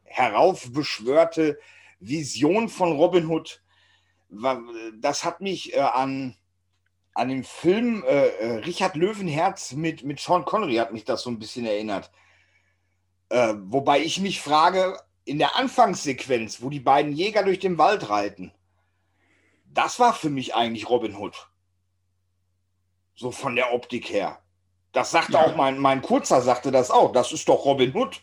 heraufbeschwörte Vision von Robin Hood. Das hat mich äh, an an den Film äh, äh, Richard Löwenherz mit, mit Sean Connery hat mich das so ein bisschen erinnert. Äh, wobei ich mich frage, in der Anfangssequenz, wo die beiden Jäger durch den Wald reiten, das war für mich eigentlich Robin Hood. So von der Optik her. Das sagte ja. auch mein, mein Kurzer, sagte das auch. Das ist doch Robin Hood.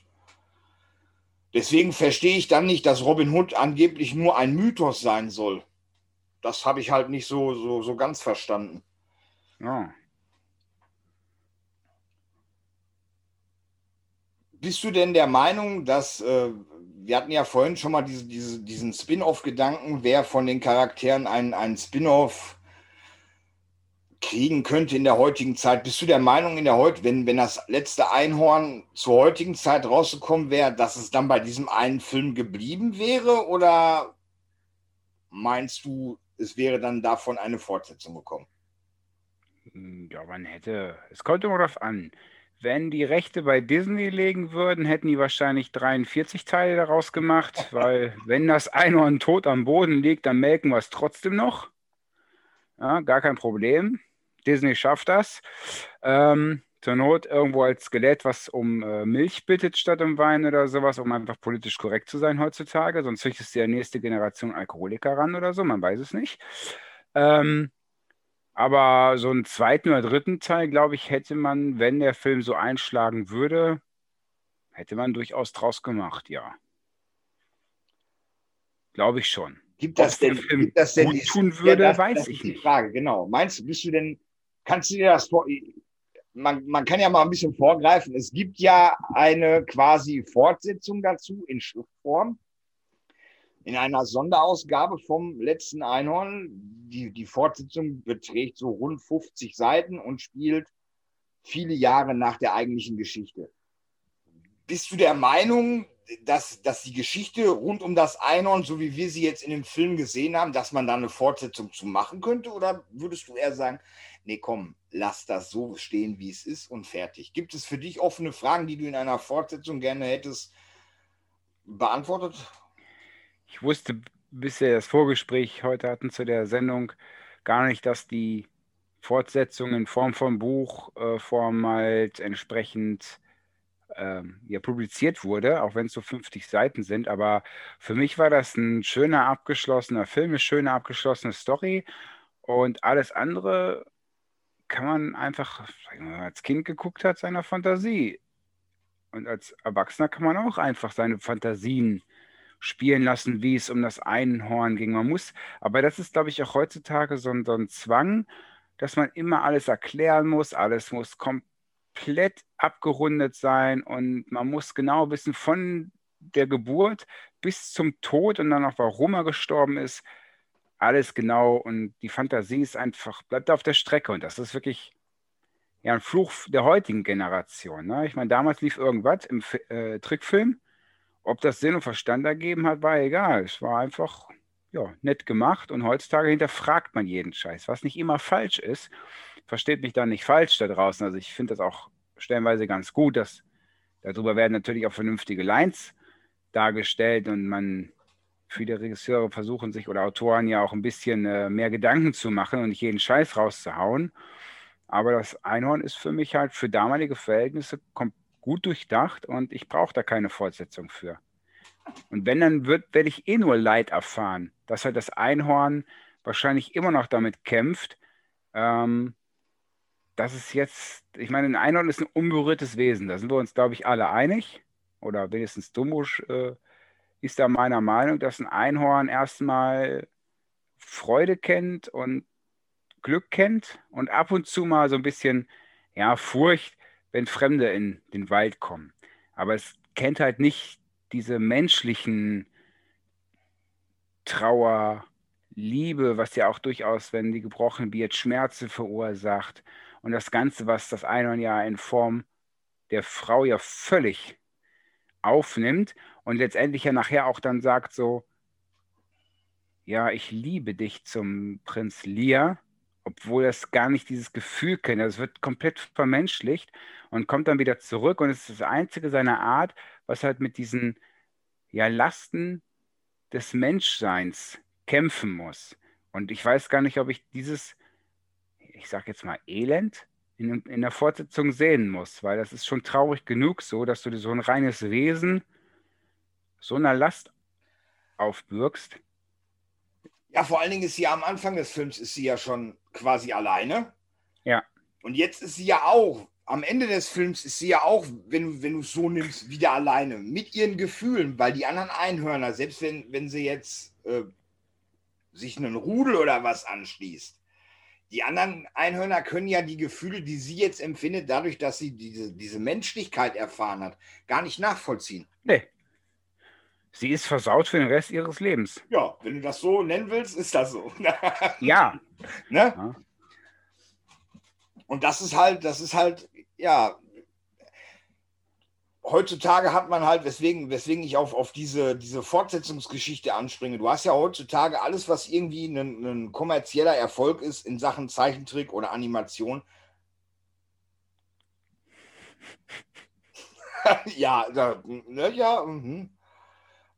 Deswegen verstehe ich dann nicht, dass Robin Hood angeblich nur ein Mythos sein soll. Das habe ich halt nicht so, so, so ganz verstanden. Ja. Bist du denn der Meinung, dass äh, wir hatten ja vorhin schon mal diese, diese, diesen Spin-off-Gedanken, wer von den Charakteren einen, einen Spin-off kriegen könnte in der heutigen Zeit. Bist du der Meinung, in der heut, wenn, wenn das letzte Einhorn zur heutigen Zeit rausgekommen wäre, dass es dann bei diesem einen Film geblieben wäre? Oder meinst du, es wäre dann davon eine Fortsetzung gekommen?
Hm, ja, man hätte, es kommt immer darauf an. Wenn die Rechte bei Disney legen würden, hätten die wahrscheinlich 43 Teile daraus gemacht, weil wenn das Einhorn tot am Boden liegt, dann melken wir es trotzdem noch. Ja, gar kein Problem. Disney schafft das. Ähm, zur Not irgendwo als Skelett, was um äh, Milch bittet statt um Wein oder sowas, um einfach politisch korrekt zu sein heutzutage. Sonst züchtest du ja nächste Generation Alkoholiker ran oder so, man weiß es nicht. Ähm, aber so einen zweiten oder dritten Teil, glaube ich, hätte man, wenn der Film so einschlagen würde, hätte man durchaus draus gemacht, ja. Glaube ich schon.
Gibt das denn, gibt das denn
gut tun würde, ja, das, weiß
das
ich nicht.
Frage, genau. Meinst du, bist du denn, kannst du dir das vor, man, man kann ja mal ein bisschen vorgreifen. Es gibt ja eine quasi Fortsetzung dazu in Schriftform. In einer Sonderausgabe vom letzten Einhorn. Die, die Fortsetzung beträgt so rund 50 Seiten und spielt viele Jahre nach der eigentlichen Geschichte. Bist du der Meinung, dass, dass die Geschichte rund um das Einhorn, so wie wir sie jetzt in dem Film gesehen haben, dass man da eine Fortsetzung zu machen könnte? Oder würdest du eher sagen, nee, komm, lass das so stehen, wie es ist und fertig. Gibt es für dich offene Fragen, die du in einer Fortsetzung gerne hättest beantwortet?
Ich wusste bis wir das Vorgespräch heute hatten zu der Sendung gar nicht, dass die Fortsetzung in Form von Buchform äh, halt entsprechend ähm, ja, publiziert wurde, auch wenn es so 50 Seiten sind. Aber für mich war das ein schöner abgeschlossener Film, eine schöne abgeschlossene Story. Und alles andere kann man einfach, wenn man als Kind geguckt hat, seiner Fantasie. Und als Erwachsener kann man auch einfach seine Fantasien spielen lassen, wie es um das Einhorn ging. Man muss, aber das ist, glaube ich, auch heutzutage so ein, so ein Zwang, dass man immer alles erklären muss, alles muss komplett abgerundet sein und man muss genau wissen, von der Geburt bis zum Tod und dann auch, warum er gestorben ist, alles genau und die Fantasie ist einfach, bleibt auf der Strecke und das ist wirklich ja ein Fluch der heutigen Generation. Ne? Ich meine, damals lief irgendwas im äh, Trickfilm. Ob das Sinn und Verstand ergeben hat, war egal. Es war einfach ja, nett gemacht und heutzutage hinterfragt man jeden Scheiß, was nicht immer falsch ist. Versteht mich da nicht falsch da draußen. Also ich finde das auch stellenweise ganz gut, dass darüber werden natürlich auch vernünftige Lines dargestellt und man viele Regisseure versuchen sich oder Autoren ja auch ein bisschen äh, mehr Gedanken zu machen und nicht jeden Scheiß rauszuhauen. Aber das Einhorn ist für mich halt für damalige Verhältnisse gut durchdacht und ich brauche da keine Fortsetzung für. Und wenn, dann wird, werde ich eh nur Leid erfahren, dass halt das Einhorn wahrscheinlich immer noch damit kämpft, ähm, dass es jetzt, ich meine, ein Einhorn ist ein unberührtes Wesen, da sind wir uns, glaube ich, alle einig. Oder wenigstens Dumbusch äh, ist da meiner Meinung, dass ein Einhorn erstmal Freude kennt und Glück kennt und ab und zu mal so ein bisschen ja, Furcht, wenn Fremde in den Wald kommen. Aber es kennt halt nicht diese menschlichen Trauer, Liebe, was ja auch durchaus, wenn die gebrochen wird, Schmerze verursacht. Und das Ganze, was das Einhorn ja in Form der Frau ja völlig aufnimmt und letztendlich ja nachher auch dann sagt so, ja, ich liebe dich zum Prinz Lear, obwohl das gar nicht dieses Gefühl kennt. Also es wird komplett vermenschlicht und kommt dann wieder zurück und es ist das einzige seiner Art, was halt mit diesen ja, Lasten des Menschseins kämpfen muss. Und ich weiß gar nicht, ob ich dieses, ich sag jetzt mal, Elend in, in der Fortsetzung sehen muss, weil das ist schon traurig genug so, dass du so ein reines Wesen so einer Last aufbürgst.
Ja, vor allen Dingen ist sie am Anfang des Films ist sie ja schon quasi alleine.
Ja.
Und jetzt ist sie ja auch, am Ende des Films ist sie ja auch, wenn, wenn du es so nimmst, wieder alleine mit ihren Gefühlen, weil die anderen Einhörner, selbst wenn, wenn sie jetzt äh, sich einen Rudel oder was anschließt, die anderen Einhörner können ja die Gefühle, die sie jetzt empfindet, dadurch, dass sie diese, diese Menschlichkeit erfahren hat, gar nicht nachvollziehen.
Nee. Sie ist versaut für den Rest ihres Lebens.
Ja, wenn du das so nennen willst, ist das so.
ja.
ne? ja. Und das ist halt, das ist halt, ja, heutzutage hat man halt, weswegen, weswegen ich auf, auf diese, diese Fortsetzungsgeschichte anspringe. Du hast ja heutzutage alles, was irgendwie ein, ein kommerzieller Erfolg ist in Sachen Zeichentrick oder Animation. ja, da, ne, ja, mhm.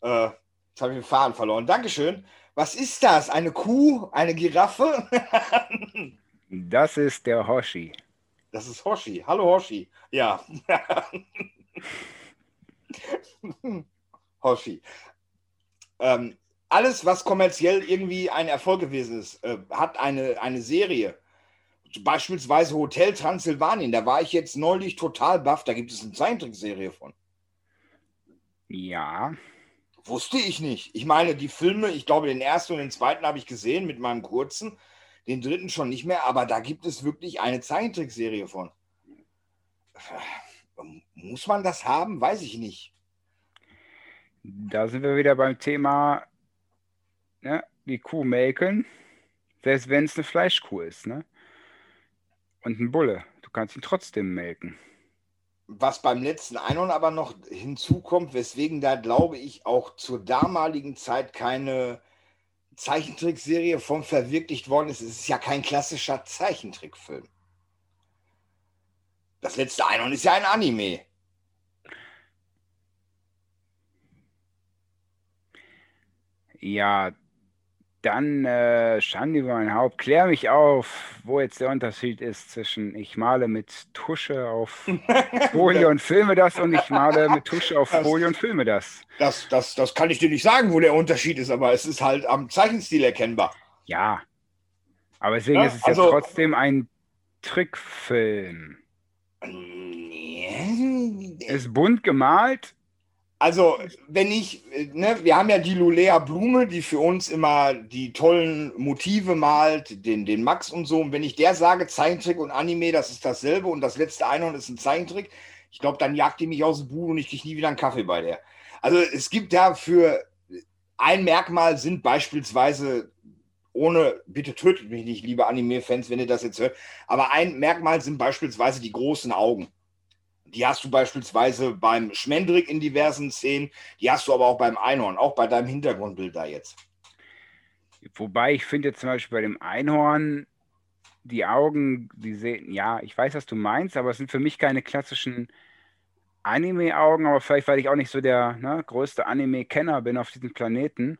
äh, jetzt habe ich den Faden verloren. Dankeschön. Was ist das? Eine Kuh? Eine Giraffe?
das ist der Hoshi.
Das ist Hoshi. Hallo Hoshi. Ja. Hoshi. Ähm, alles, was kommerziell irgendwie ein Erfolg gewesen ist, äh, hat eine, eine Serie. Beispielsweise Hotel Transsilvanien. Da war ich jetzt neulich total baff. Da gibt es eine Zeichentrickserie von.
Ja.
Wusste ich nicht. Ich meine, die Filme, ich glaube, den ersten und den zweiten habe ich gesehen mit meinem kurzen, den dritten schon nicht mehr, aber da gibt es wirklich eine Zeichentrickserie von. Muss man das haben? Weiß ich nicht.
Da sind wir wieder beim Thema, ne, die Kuh melken, selbst wenn es eine Fleischkuh ist, ne? Und ein Bulle. Du kannst ihn trotzdem melken.
Was beim letzten Einhorn aber noch hinzukommt, weswegen da, glaube ich, auch zur damaligen Zeit keine Zeichentrickserie von verwirklicht worden ist. Es ist ja kein klassischer Zeichentrickfilm. Das letzte Einhorn ist ja ein Anime.
Ja, dann äh, Schande über mein Haupt. Klär mich auf, wo jetzt der Unterschied ist zwischen ich male mit Tusche auf Folie und filme das und ich male mit Tusche auf das, Folie und filme das.
Das, das. das kann ich dir nicht sagen, wo der Unterschied ist, aber es ist halt am Zeichenstil erkennbar.
Ja, aber deswegen ja, ist es also, ja trotzdem ein Trickfilm. Ist bunt gemalt,
also, wenn ich, ne, wir haben ja die Lulea Blume, die für uns immer die tollen Motive malt, den, den Max und so. Und wenn ich der sage, Zeichentrick und Anime, das ist dasselbe und das letzte Einhorn ist ein Zeichentrick, ich glaube, dann jagt die mich aus dem Buch und ich kriege nie wieder einen Kaffee bei der. Also, es gibt da für ein Merkmal sind beispielsweise, ohne, bitte tötet mich nicht, liebe Anime-Fans, wenn ihr das jetzt hört, aber ein Merkmal sind beispielsweise die großen Augen. Die hast du beispielsweise beim Schmendrick in diversen Szenen, die hast du aber auch beim Einhorn, auch bei deinem Hintergrundbild da jetzt.
Wobei ich finde zum Beispiel bei dem Einhorn die Augen, die sehen, ja, ich weiß, was du meinst, aber es sind für mich keine klassischen Anime-Augen, aber vielleicht, weil ich auch nicht so der ne, größte Anime-Kenner bin auf diesem Planeten.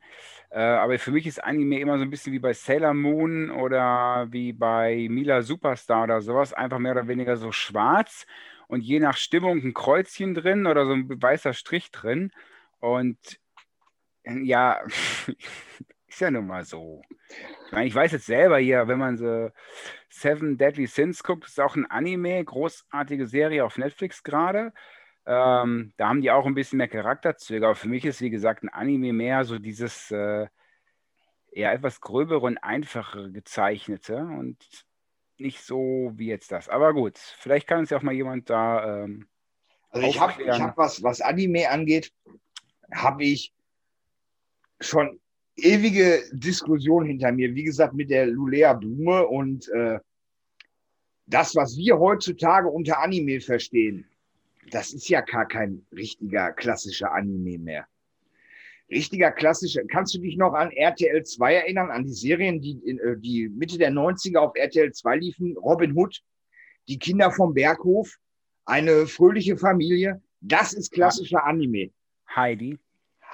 Äh, aber für mich ist Anime immer so ein bisschen wie bei Sailor Moon oder wie bei Mila Superstar oder sowas, einfach mehr oder weniger so schwarz und je nach Stimmung ein Kreuzchen drin oder so ein weißer Strich drin. Und äh, ja, ist ja nun mal so. Ich meine, ich weiß jetzt selber hier, wenn man so Seven Deadly Sins guckt, ist auch ein Anime, großartige Serie auf Netflix gerade. Ähm, da haben die auch ein bisschen mehr Charakterzüge, aber für mich ist, wie gesagt, ein Anime mehr so dieses äh, eher etwas gröbere und einfachere gezeichnete. Und nicht so wie jetzt das. Aber gut, vielleicht kann uns ja auch mal jemand da. Ähm,
also ich habe hab was, was Anime angeht, habe ich schon ewige Diskussion hinter mir. Wie gesagt, mit der Lulea Blume und äh, das, was wir heutzutage unter Anime verstehen, das ist ja gar kein richtiger klassischer Anime mehr richtiger klassischer. Kannst du dich noch an RTL 2 erinnern, an die Serien, die, äh, die Mitte der 90er auf RTL 2 liefen? Robin Hood, die Kinder vom Berghof, eine fröhliche Familie. Das ist klassischer Anime.
Heidi.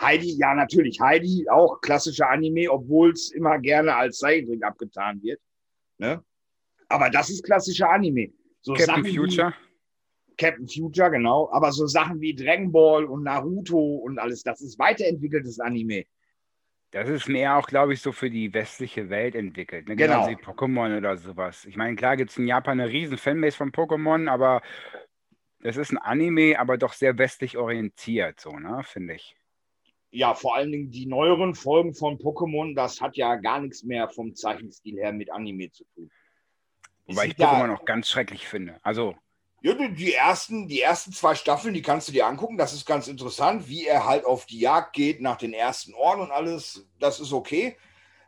Heidi, ja, natürlich. Heidi, auch klassischer Anime, obwohl es immer gerne als Zeichentrick abgetan wird. Ne? Aber das ist klassischer Anime.
So Captain Sachen Future.
Captain Future, genau. Aber so Sachen wie Dragon Ball und Naruto und alles, das ist weiterentwickeltes Anime.
Das ist mehr auch, glaube ich, so für die westliche Welt entwickelt. Ne? Genau. wie Pokémon oder sowas. Ich meine, klar gibt es in Japan eine riesen Fanbase von Pokémon, aber das ist ein Anime, aber doch sehr westlich orientiert, so, ne, finde ich.
Ja, vor allen Dingen die neueren Folgen von Pokémon, das hat ja gar nichts mehr vom Zeichenstil her mit Anime zu tun.
Wobei ich Pokémon auch ganz schrecklich finde. Also,
ja, die ersten, die ersten zwei Staffeln, die kannst du dir angucken. Das ist ganz interessant, wie er halt auf die Jagd geht nach den ersten Orden und alles. Das ist okay.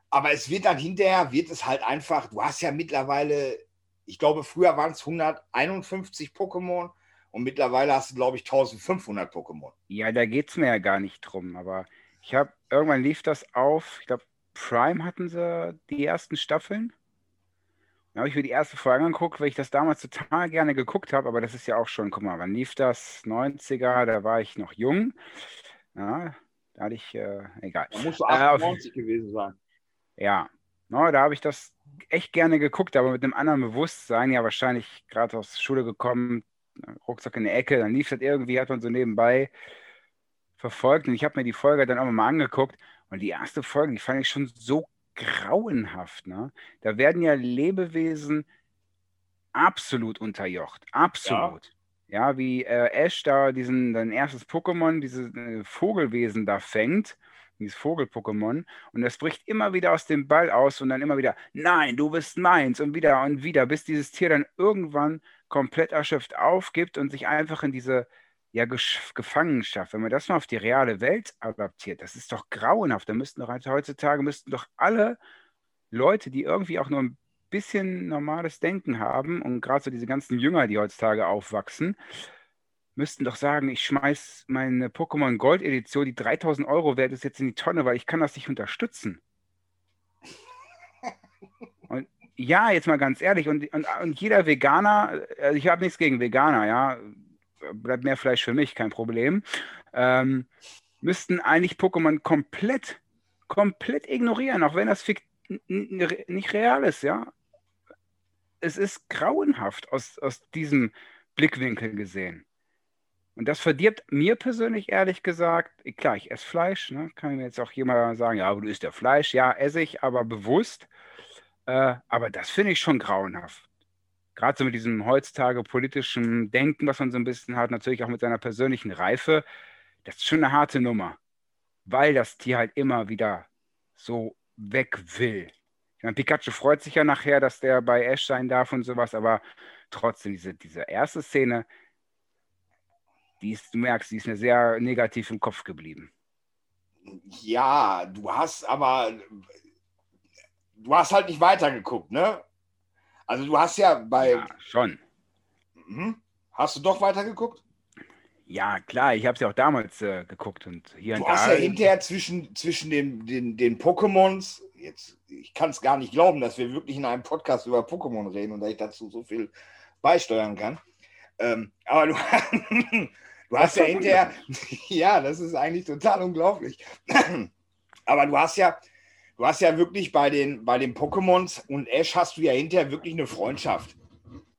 Aber es wird dann hinterher, wird es halt einfach, du hast ja mittlerweile, ich glaube, früher waren es 151 Pokémon und mittlerweile hast du, glaube ich, 1500 Pokémon.
Ja, da geht es mir ja gar nicht drum. Aber ich habe, irgendwann lief das auf, ich glaube, Prime hatten sie die ersten Staffeln. Dann habe ich mir die erste Folge angeguckt, weil ich das damals total gerne geguckt habe, aber das ist ja auch schon, guck mal, wann lief das? 90er, da war ich noch jung. Ja, da hatte ich, äh, egal.
Da musst du 98 äh, gewesen sein.
Ja, no, da habe ich das echt gerne geguckt, aber mit einem anderen Bewusstsein, ja wahrscheinlich gerade aus der Schule gekommen, Rucksack in der Ecke, dann lief das irgendwie, hat man so nebenbei verfolgt und ich habe mir die Folge dann auch mal angeguckt und die erste Folge, die fand ich schon so grauenhaft. Ne? Da werden ja Lebewesen absolut unterjocht, absolut. Ja, ja wie äh, Ash da diesen, sein erstes Pokémon, dieses äh, Vogelwesen da fängt dieses Vogel-Pokémon. Und das bricht immer wieder aus dem Ball aus und dann immer wieder, nein, du bist meins und wieder und wieder, bis dieses Tier dann irgendwann komplett erschöpft aufgibt und sich einfach in diese ja, Gefangenschaft, wenn man das mal auf die reale Welt adaptiert, das ist doch grauenhaft. Da müssten doch heutzutage müssten doch alle Leute, die irgendwie auch nur ein bisschen normales Denken haben und gerade so diese ganzen Jünger, die heutzutage aufwachsen, müssten doch sagen, ich schmeiß meine Pokémon Gold Edition, die 3000 Euro wert ist, jetzt in die Tonne, weil ich kann das nicht unterstützen. Und ja, jetzt mal ganz ehrlich, und, und, und jeder Veganer, also ich habe nichts gegen Veganer, ja, bleibt mehr Fleisch für mich, kein Problem, ähm, müssten eigentlich Pokémon komplett, komplett ignorieren, auch wenn das nicht real ist, ja. Es ist grauenhaft aus, aus diesem Blickwinkel gesehen. Und das verdirbt mir persönlich ehrlich gesagt, klar, ich esse Fleisch, ne? kann mir jetzt auch jemand sagen, ja, aber du isst ja Fleisch, ja, esse ich, aber bewusst. Äh, aber das finde ich schon grauenhaft. Gerade so mit diesem heutzutage politischen Denken, was man so ein bisschen hat, natürlich auch mit seiner persönlichen Reife, das ist schon eine harte Nummer, weil das Tier halt immer wieder so weg will. Ich meine, Pikachu freut sich ja nachher, dass der bei Ash sein darf und sowas, aber trotzdem, diese, diese erste Szene, die ist, du merkst, die ist mir sehr negativ im Kopf geblieben.
Ja, du hast aber, du hast halt nicht weitergeguckt, ne? Also du hast ja bei. Ja,
schon.
Mhm. Hast du doch weitergeguckt?
Ja, klar, ich habe es ja auch damals äh, geguckt und hier
du
und
da. Du hast ja hinterher zwischen, zwischen den, den, den Pokémons, jetzt, ich kann es gar nicht glauben, dass wir wirklich in einem Podcast über Pokémon reden und dass ich dazu so viel beisteuern kann. Ähm, aber du, Du hast ja hinterher, ja, das ist eigentlich total unglaublich. Aber du hast ja, du hast ja wirklich bei den, bei den Pokémons und Ash hast du ja hinterher wirklich eine Freundschaft.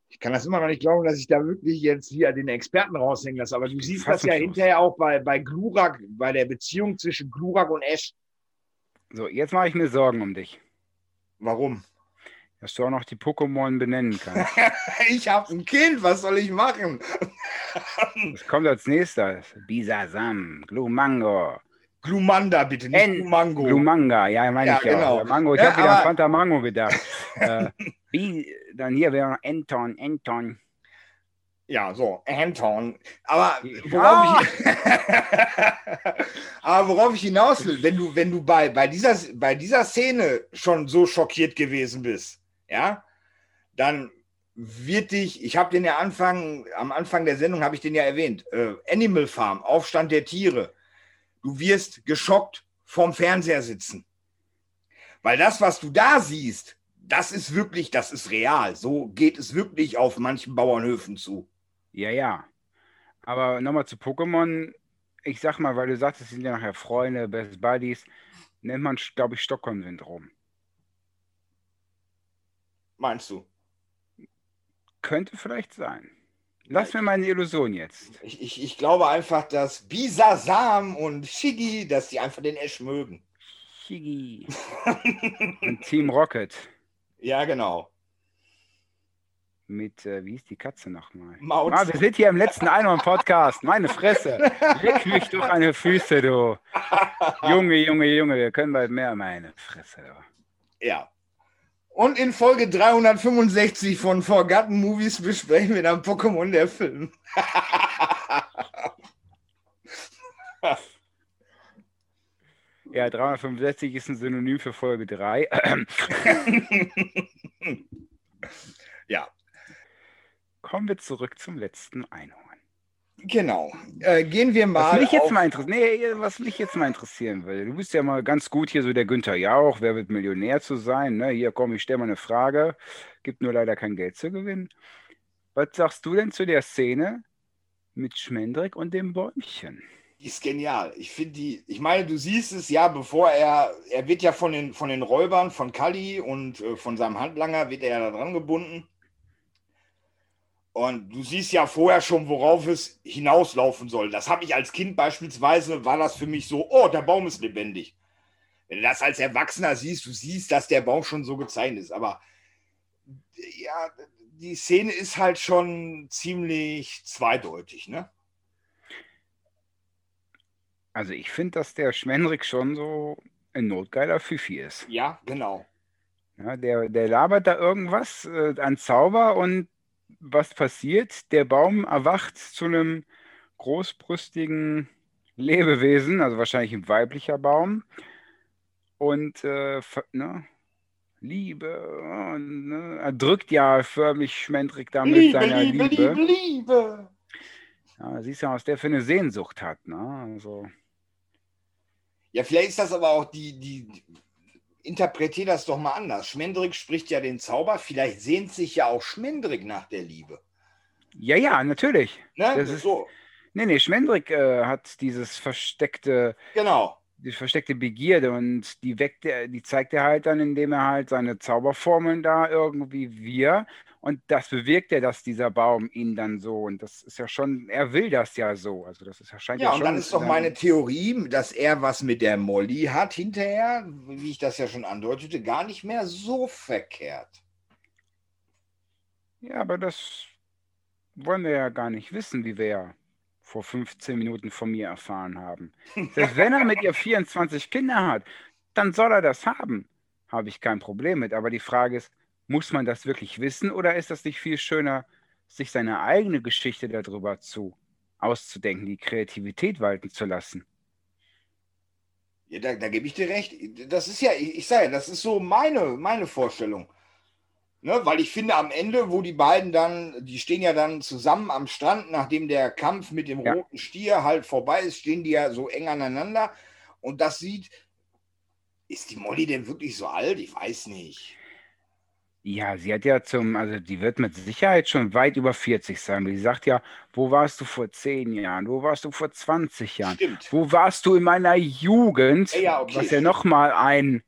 Ich kann das immer noch nicht glauben, dass ich da wirklich jetzt hier den Experten raushängen lasse. Aber du siehst das ja hinterher auch bei, bei Glurak, bei der Beziehung zwischen Glurak und Ash.
So, jetzt mache ich mir Sorgen um dich.
Warum?
Dass du auch noch die Pokémon benennen kannst.
ich habe ein Kind, was soll ich machen?
Was kommt als nächstes? Bisasam, Glumango.
Glumanda, bitte,
nicht en Glumango. Glumanga, ja, meine ja, ich genau. ja. Mango. Ich ja, habe wieder an Fanta Mango gedacht. äh, wie, dann hier wäre Anton, Anton.
Ja, so, Anton. Aber worauf, ja. ich, aber worauf ich hinaus will, wenn du, wenn du bei, bei, dieser, bei dieser Szene schon so schockiert gewesen bist, ja, dann wird dich, ich habe den ja Anfang, am Anfang der Sendung habe ich den ja erwähnt, äh, Animal Farm, Aufstand der Tiere. Du wirst geschockt vorm Fernseher sitzen. Weil das, was du da siehst, das ist wirklich, das ist real. So geht es wirklich auf manchen Bauernhöfen zu.
Ja, ja. Aber nochmal zu Pokémon. Ich sag mal, weil du sagst, es sind ja nachher Freunde, Best Buddies, nennt man, glaube ich, Stockholm-Syndrom.
Meinst du?
Könnte vielleicht sein. Lass mir meine Illusion jetzt.
Ich, ich, ich glaube einfach, dass Bisasam und Shiggy, dass die einfach den Ash mögen.
Shiggy. und Team Rocket.
Ja, genau.
Mit, äh, wie ist die Katze nochmal? Maus. Ah, wir sind hier im letzten Einhorn-Podcast. Meine Fresse. Leg mich doch an die Füße, du. Junge, Junge, Junge, wir können bald mehr. Meine Fresse, du.
Ja. Und in Folge 365 von Forgotten Movies besprechen wir dann Pokémon der Film.
ja, 365 ist ein Synonym für Folge 3.
ja.
Kommen wir zurück zum letzten Einhorn.
Genau. Äh, gehen wir mal.
Was mich, jetzt mal nee, was mich jetzt mal interessieren will, du bist ja mal ganz gut hier so der Günther Jauch, wer wird Millionär zu sein? Ne? Hier komm, ich stelle mal eine Frage. Gibt nur leider kein Geld zu gewinnen. Was sagst du denn zu der Szene mit Schmendrick und dem Bäumchen?
Die ist genial. Ich finde die, ich meine, du siehst es ja, bevor er, er wird ja von den, von den Räubern, von Kali und äh, von seinem Handlanger, wird er ja da dran gebunden. Und du siehst ja vorher schon, worauf es hinauslaufen soll. Das habe ich als Kind beispielsweise, war das für mich so, oh, der Baum ist lebendig. Wenn du das als Erwachsener siehst, du siehst, dass der Baum schon so gezeichnet ist. Aber ja, die Szene ist halt schon ziemlich zweideutig, ne?
Also ich finde, dass der Schmendrick schon so ein notgeiler Fifi ist.
Ja, genau.
Ja, der, der labert da irgendwas äh, an Zauber und was passiert? Der Baum erwacht zu einem großbrüstigen Lebewesen, also wahrscheinlich ein weiblicher Baum. Und äh, ne, Liebe, ne, er drückt ja förmlich Schmendrick damit Liebe, seiner Liebe. Liebe, Liebe, Liebe. Ja, siehst ja, was der für eine Sehnsucht hat. Ne? Also.
Ja, vielleicht ist das aber auch die, die, interpretiere das doch mal anders. Schmendrick spricht ja den Zauber, vielleicht sehnt sich ja auch Schmendrick nach der Liebe.
Ja, ja, natürlich.
Ne? Das ist, so.
Nee, nee, Schmendrick äh, hat dieses versteckte.
Genau.
Die versteckte Begierde und die weckt er, die zeigt er halt dann, indem er halt seine Zauberformeln da irgendwie wir und das bewirkt ja, dass dieser Baum ihn dann so, und das ist ja schon, er will das ja so. Also das ist, scheint
ja,
ja
und dann ist doch meine Theorie, dass er was mit der Molly hat hinterher, wie ich das ja schon andeutete, gar nicht mehr so verkehrt.
Ja, aber das wollen wir ja gar nicht wissen, wie wir ja vor 15 Minuten von mir erfahren haben. Selbst wenn er mit ihr 24 Kinder hat, dann soll er das haben. Habe ich kein Problem mit. Aber die Frage ist, muss man das wirklich wissen oder ist das nicht viel schöner, sich seine eigene Geschichte darüber zu auszudenken, die Kreativität walten zu lassen?
Ja, da, da gebe ich dir recht. Das ist ja, ich, ich sage ja, das ist so meine, meine Vorstellung. Ne, weil ich finde, am Ende, wo die beiden dann, die stehen ja dann zusammen am Strand, nachdem der Kampf mit dem ja. roten Stier halt vorbei ist, stehen die ja so eng aneinander. Und das sieht, ist die Molly denn wirklich so alt? Ich weiß nicht.
Ja, sie hat ja zum, also die wird mit Sicherheit schon weit über 40 sein. Sie sagt ja, wo warst du vor 10 Jahren? Wo warst du vor 20 Jahren?
Stimmt.
Wo warst du in meiner Jugend?
Ja, ja, okay.
Was ja nochmal ein,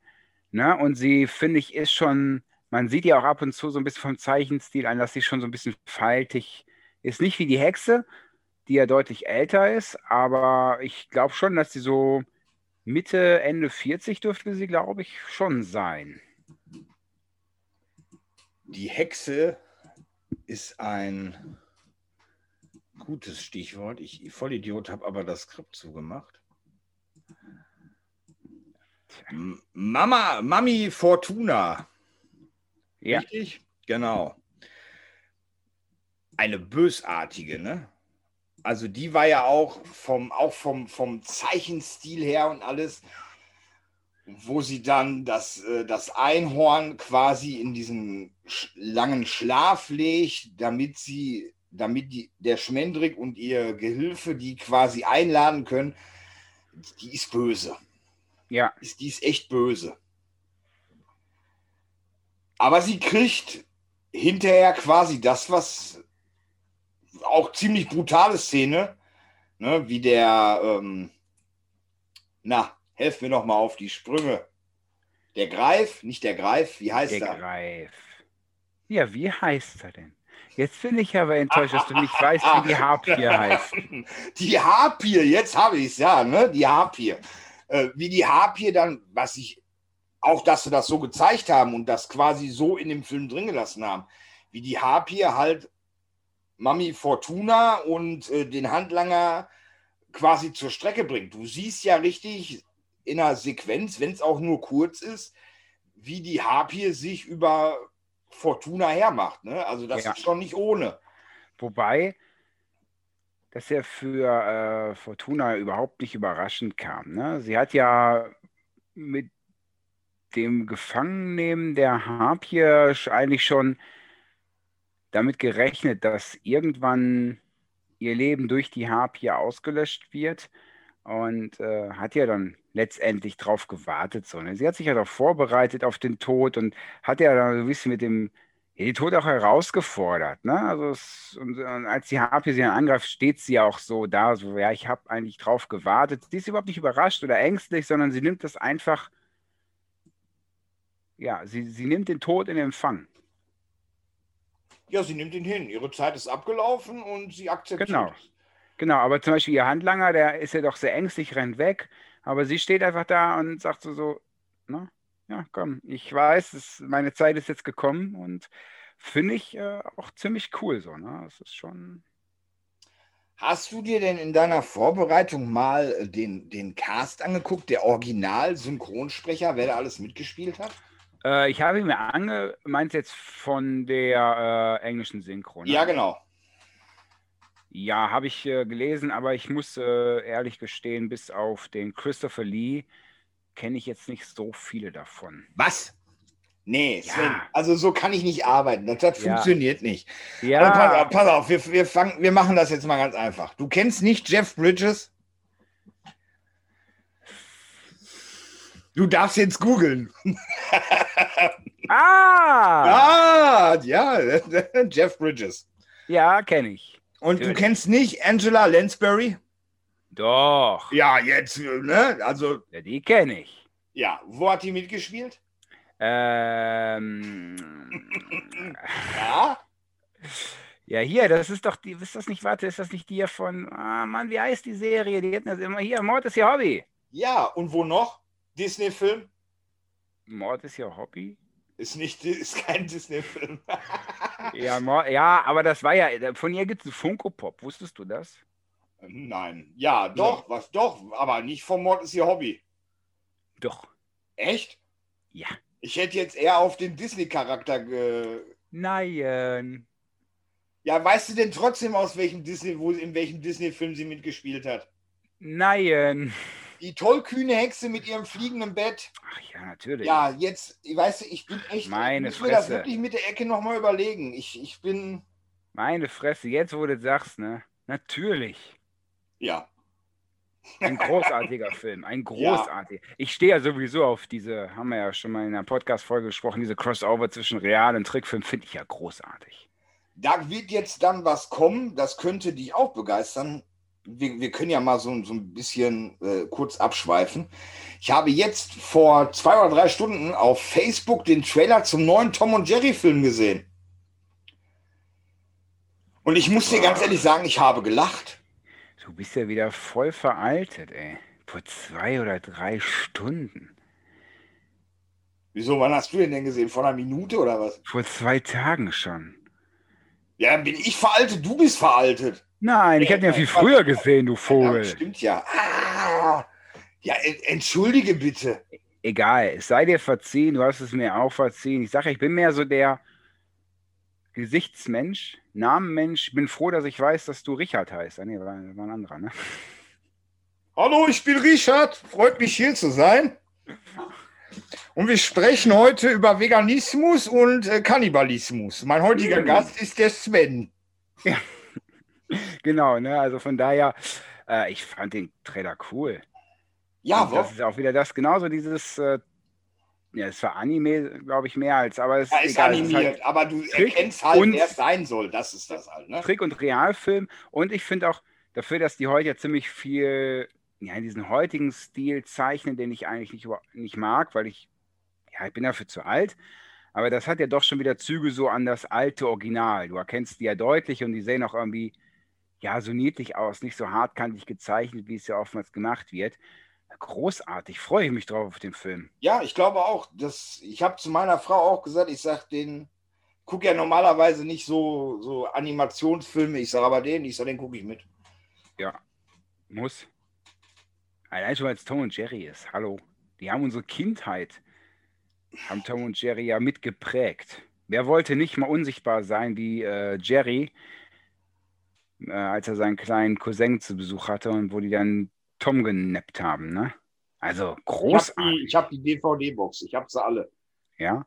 ne? Und sie, finde ich, ist schon, man sieht ja auch ab und zu so ein bisschen vom Zeichenstil an, dass sie schon so ein bisschen faltig ist. Nicht wie die Hexe, die ja deutlich älter ist, aber ich glaube schon, dass sie so Mitte, Ende 40 dürfte sie, glaube ich, schon sein.
Die Hexe ist ein gutes Stichwort. Ich Vollidiot habe aber das Skript zugemacht. Mama, Mami Fortuna.
Ja.
Richtig? Genau. Eine bösartige, ne? Also die war ja auch vom, auch vom, vom Zeichenstil her und alles wo sie dann das, äh, das Einhorn quasi in diesen langen Schlaf legt, damit sie, damit die, der Schmendrick und ihr Gehilfe die quasi einladen können, die ist böse.
Ja.
Die ist echt böse. Aber sie kriegt hinterher quasi das, was auch ziemlich brutale Szene, ne, wie der, ähm, na, Helf mir noch mal auf die Sprünge. Der Greif, nicht der Greif, wie heißt
der
er?
Der Greif. Ja, wie heißt er denn? Jetzt bin ich aber enttäuscht, dass du nicht weißt, wie die Harpie heißt.
Die Harpie, jetzt habe ich es, ja, ne? Die Harpie. Äh, wie die Harpie dann, was ich, auch dass sie das so gezeigt haben und das quasi so in dem Film drin gelassen haben, wie die Harpie halt Mami Fortuna und äh, den Handlanger quasi zur Strecke bringt. Du siehst ja richtig, in einer Sequenz, wenn es auch nur kurz ist, wie die Harpie sich über Fortuna hermacht. Ne? Also das ja. ist schon nicht ohne.
Wobei das ja für äh, Fortuna überhaupt nicht überraschend kam. Ne? Sie hat ja mit dem Gefangennehmen der Harpie eigentlich schon damit gerechnet, dass irgendwann ihr Leben durch die Harpie ausgelöscht wird und äh, hat ja dann letztendlich drauf gewartet. So, ne? Sie hat sich ja doch vorbereitet auf den Tod und hat ja dann so ein bisschen mit dem Ja, die wird auch herausgefordert. Ne? Also es, und, und als die Harpie sie dann angreift, steht sie auch so da, so, ja, ich habe eigentlich drauf gewartet. Sie ist überhaupt nicht überrascht oder ängstlich, sondern sie nimmt das einfach, ja, sie, sie nimmt den Tod in Empfang.
Ja, sie nimmt ihn hin. Ihre Zeit ist abgelaufen und sie akzeptiert
Genau.
es.
Genau, aber zum Beispiel ihr Handlanger, der ist ja doch sehr ängstlich, rennt weg, aber sie steht einfach da und sagt so, so, ne? Ja, komm, ich weiß, es, meine Zeit ist jetzt gekommen und finde ich äh, auch ziemlich cool so, ne? Das ist schon.
Hast du dir denn in deiner Vorbereitung mal äh, den, den Cast angeguckt, der Original-Synchronsprecher, wer da alles mitgespielt hat?
Äh, ich habe mir ange, meinst jetzt von der äh, englischen Synchro, ne?
Ja, genau.
Ja, habe ich äh, gelesen, aber ich muss äh, ehrlich gestehen, bis auf den Christopher Lee kenne ich jetzt nicht so viele davon.
Was? Nee,
Ja.
Sven, also so kann ich nicht arbeiten. Das, das
Ja.
funktioniert nicht.
Ja,
Also pass auf, pass auf wir, wir, fangen, wir machen das jetzt mal ganz einfach. Du kennst nicht Jeff Bridges? Du darfst jetzt googeln.
ah,
Ah, ja, Jeff Bridges.
ja, kenne ich.
Und du kennst nicht Angela Lansbury?
Doch,
Ja, jetzt, ne? Also,
ja, die kenne ich.
ja, wo hat die mitgespielt?
Ähm,
Ja.
ja, hier, das ist doch die, ist das nicht, warte, ist das nicht die von, ah Mann, wie heißt die Serie? Die hatten das immer hier, Mord ist ihr Hobby.
Ja, und wo noch? Disney-Film?
Mord ist ihr Hobby?
Ist nicht, ist kein Disney-Film.
Ja, ja, aber das war ja, von ihr gibt es einen Funko-Pop, wusstest du das?
Nein. Ja, doch, was doch, aber nicht vom Mord ist ihr Hobby.
Doch,
Echt?
ja.
Ich hätte jetzt eher auf den Disney-Charakter ge.
Nein.
Ja, weißt du denn trotzdem aus welchem Disney, wo in welchem Disney-Film sie mitgespielt hat?
Nein.
Die tollkühne Hexe mit ihrem fliegenden Bett.
Ach ja, natürlich.
Ja, jetzt, weißt du, ich bin echt.
Meine
ich will das
Fresse.
wirklich mit der Ecke nochmal überlegen. Ich, ich bin.
Meine Fresse, jetzt wo du das sagst, ne? Natürlich.
Ja.
Ein großartiger Film, ein großartiger. Ich stehe ja sowieso auf diese, haben wir ja schon mal in einer Podcast-Folge gesprochen, diese Crossover zwischen Real- und Trickfilm finde ich ja großartig.
Da wird jetzt dann was kommen, das könnte dich auch begeistern. Wir, wir können ja mal so, so ein bisschen äh, kurz abschweifen. Ich habe jetzt vor zwei oder drei Stunden auf Facebook den Trailer zum neuen Tom und Jerry Film gesehen. Und ich muss dir ganz ehrlich sagen, ich habe gelacht.
Du bist ja wieder voll veraltet, ey. Vor zwei oder drei Stunden.
Wieso, wann hast du den denn gesehen? Vor einer Minute oder was?
Vor zwei Tagen schon.
Ja, bin ich veraltet, du bist veraltet.
Nein, ich hätte ihn ja viel früher gesehen, du
Ja,
Vogel.
stimmt ja. Ah, ja, en- entschuldige bitte.
Egal, es sei dir verziehen, du hast es mir auch verziehen. Ich sage, ich bin mehr so der Gesichtsmensch, Namenmensch. Ich bin froh, dass ich weiß, dass du Richard heißt. Ah, nee, war, war ein anderer, ne?
Hallo, ich bin Richard. Freut mich hier zu sein. Und wir sprechen heute über Veganismus und äh, Kannibalismus. Mein heutiger
Mhm.
Gast ist der Sven.
Genau, ne? Also von daher, äh, ich fand den Trailer cool.
Ja,
Und das ist auch wieder das, genauso dieses, äh, ja, es war Anime, glaube ich, mehr als, aber es
Er ist
egal, es ist
animiert,
halt
aber du
Trick
erkennst halt, wer es sein soll. Das ist das halt, ne?
Trick- und Realfilm. Und ich finde auch dafür, dass die heute ja ziemlich viel, ja, in diesen heutigen Stil zeichnen, den ich eigentlich nicht, nicht mag, weil ich, ja, ich bin dafür zu alt. Aber das hat ja doch schon wieder Züge so an das alte Original. Du erkennst die ja deutlich und die sehen auch irgendwie, ja, so niedlich aus, nicht so hartkantig gezeichnet, wie es ja oftmals gemacht wird. Großartig, freue ich mich drauf auf den Film.
Ja, ich glaube auch. Das, ich habe zu meiner Frau auch gesagt, ich sage den, gucke ja normalerweise nicht so, so Animationsfilme. Ich sage aber den, ich sage, den gucke ich mit.
Muss. Allein schon, weil es Tom und Jerry ist. Hallo. Die haben unsere Kindheit, haben Tom und Jerry ja mitgeprägt. Wer wollte nicht mal unsichtbar sein wie äh, Jerry, äh, als er seinen kleinen Cousin zu Besuch hatte und wo die dann Tom genappt haben, ne? Also
Ich habe
großartig,
die, ich hab die DVD-Box, ich habe sie alle.
ja.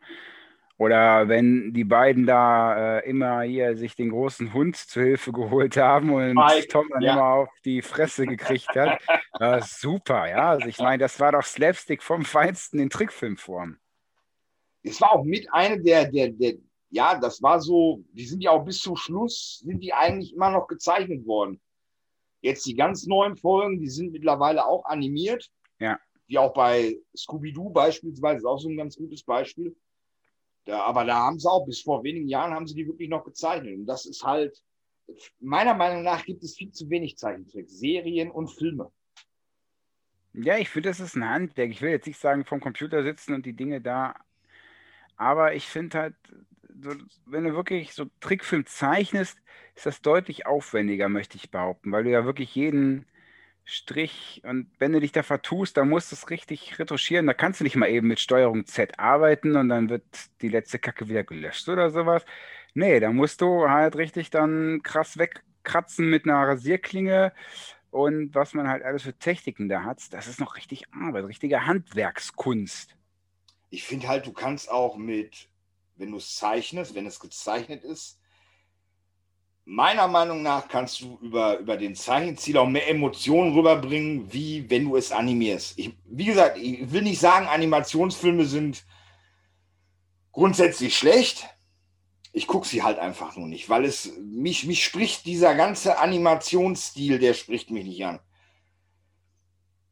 Oder wenn die beiden da äh, immer hier sich den großen Hund zu Hilfe geholt haben und
Mike,
Tom dann
ja.
immer auf die Fresse gekriegt hat. äh, super, ja. Also ich meine, das war doch Slapstick vom Feinsten in Trickfilmform.
Es war auch mit einer der, der, der, ja, das war so, die sind ja auch bis zum Schluss, sind die eigentlich immer noch gezeichnet worden. Jetzt die ganz neuen Folgen, die sind mittlerweile auch animiert.
Ja.
Wie auch bei Scooby-Doo beispielsweise, ist auch so ein ganz gutes Beispiel. Da, aber da haben sie auch, bis vor wenigen Jahren haben sie die wirklich noch gezeichnet. Und das ist halt, meiner Meinung nach gibt es viel zu wenig Zeichentricks, Serien und Filme.
Ja, ich finde, das ist ein Handwerk. Ich will jetzt nicht sagen, vom Computer sitzen und die Dinge da. Aber ich finde halt, so, wenn du wirklich so Trickfilm zeichnest, ist das deutlich aufwendiger, möchte ich behaupten, weil du ja wirklich jeden Strich und wenn du dich da vertust, dann musst du es richtig retuschieren. Da kannst du nicht mal eben mit Steuerung Z arbeiten und dann wird die letzte Kacke wieder gelöscht oder sowas. Nee, da musst du halt richtig dann krass wegkratzen mit einer Rasierklinge und was man halt alles für Techniken da hat. Das ist noch richtig Arbeit, richtige Handwerkskunst.
Ich finde halt, du kannst auch mit, wenn du es zeichnest, wenn es gezeichnet ist, meiner Meinung nach kannst du über, über den Zeichenziel auch mehr Emotionen rüberbringen, wie wenn du es animierst. Ich, wie gesagt, ich will nicht sagen, Animationsfilme sind grundsätzlich schlecht. Ich gucke sie halt einfach nur nicht, weil es mich, mich spricht dieser ganze Animationsstil, der spricht mich nicht an.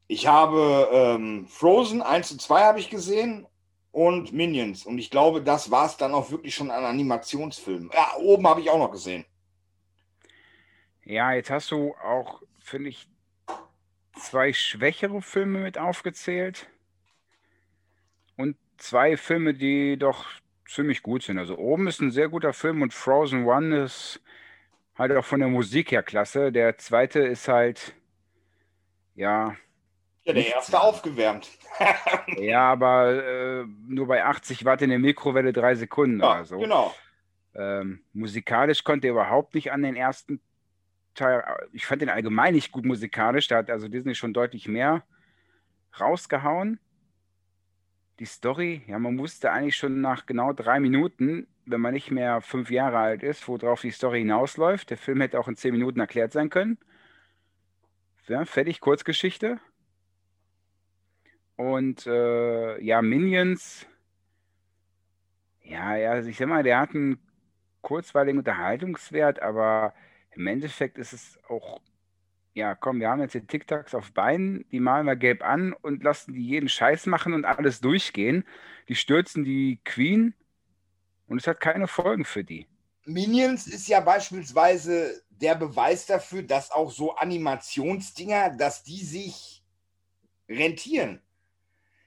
Ich habe ähm, Frozen 1 und 2 habe ich gesehen und Minions. Und ich glaube, das war es dann auch wirklich schon an Animationsfilmen. Ja, oben habe ich auch noch gesehen.
Ja, jetzt hast du auch, finde ich, zwei schwächere Filme mit aufgezählt und zwei Filme, die doch ziemlich gut sind. Also oben ist ein sehr guter Film und Frozen One ist halt auch von der Musik her klasse. Der zweite ist halt, ja.
Ja, der erste aufgewärmt.
ja, aber äh, nur bei 80 Watt in der Mikrowelle drei Sekunden ja, oder so.
Genau.
Ähm, musikalisch konnte er überhaupt nicht an den ersten Teil, ich fand den allgemein nicht gut musikalisch. Da hat also Disney schon deutlich mehr rausgehauen. Die Story, ja, man wusste eigentlich schon nach genau drei Minuten, wenn man nicht mehr fünf Jahre alt ist, worauf die Story hinausläuft. Der Film hätte auch in zehn Minuten erklärt sein können. Ja, fertig, Kurzgeschichte. Und äh, ja, Minions. Ja, ja, also ich sag mal, der hat einen kurzweiligen Unterhaltungswert, aber im Endeffekt ist es auch, ja, komm, wir haben jetzt die TikToks auf Beinen, die malen wir gelb an und lassen die jeden Scheiß machen und alles durchgehen. Die stürzen die Queen und es hat keine Folgen für die.
Minions ist ja beispielsweise der Beweis dafür, dass auch so Animationsdinger, dass die sich rentieren.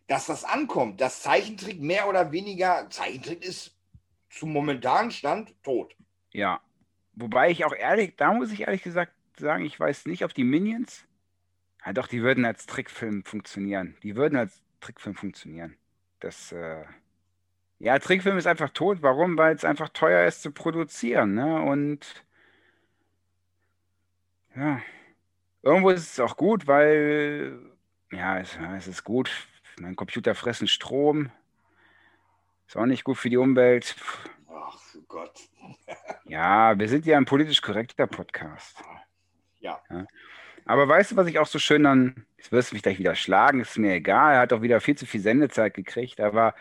Dass das ankommt. Das Zeichentrick mehr oder weniger, Zeichentrick ist zum momentanen Stand tot.
Ja, Wobei ich auch ehrlich, da muss ich ehrlich gesagt sagen, ich weiß nicht, ob die Minions, ja doch, die würden als Trickfilm funktionieren. Die würden als Trickfilm funktionieren. Das, äh, ja, Trickfilm ist einfach tot. Warum? Weil es einfach teuer ist zu produzieren, ne? Und ja, irgendwo ist es auch gut, weil, ja, es, es ist gut. Mein Computer fressen Strom. Ist auch nicht gut für die Umwelt.
Ach Gott.
Ja, wir sind ja ein politisch korrekter Podcast.
Ja. ja.
Aber weißt du, was ich auch so schön dann, jetzt wirst du mich gleich wieder schlagen, ist mir egal, er hat auch wieder viel zu viel Sendezeit gekriegt, aber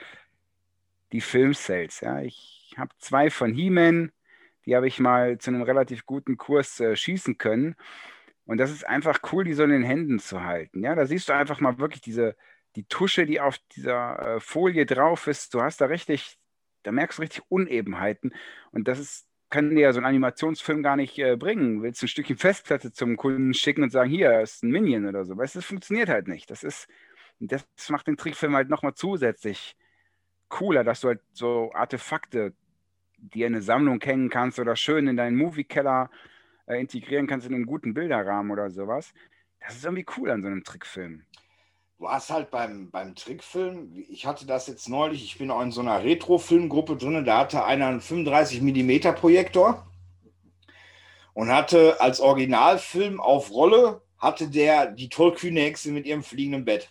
die Filmsales, ja, ich habe zwei von He-Man, die habe ich mal zu einem relativ guten Kurs äh, schießen können. Und das ist einfach cool, die so in den Händen zu halten. Ja, da siehst du einfach mal wirklich diese, die Tusche, die auf dieser äh, Folie drauf ist. Du hast da richtig, da merkst du richtig Unebenheiten. Und das ist kann dir ja so ein Animationsfilm gar nicht äh, bringen. Willst ein Stückchen Festplatte zum Kunden schicken und sagen, hier ist ein Minion oder so. Weißt du, das funktioniert halt nicht. Das ist, das macht den Trickfilm halt nochmal zusätzlich cooler, dass du halt so Artefakte, die in eine Sammlung hängen kannst oder schön in deinen Movie-Keller äh, integrieren kannst in einen guten Bilderrahmen oder sowas. Das ist irgendwie cool an so einem Trickfilm
du hast halt beim, beim Trickfilm, ich hatte das jetzt neulich, ich bin auch in so einer Retro-Filmgruppe drin, da hatte einer einen 35 mm Projektor und hatte als Originalfilm auf Rolle, hatte der die tollkühne Hexe mit ihrem fliegenden Bett.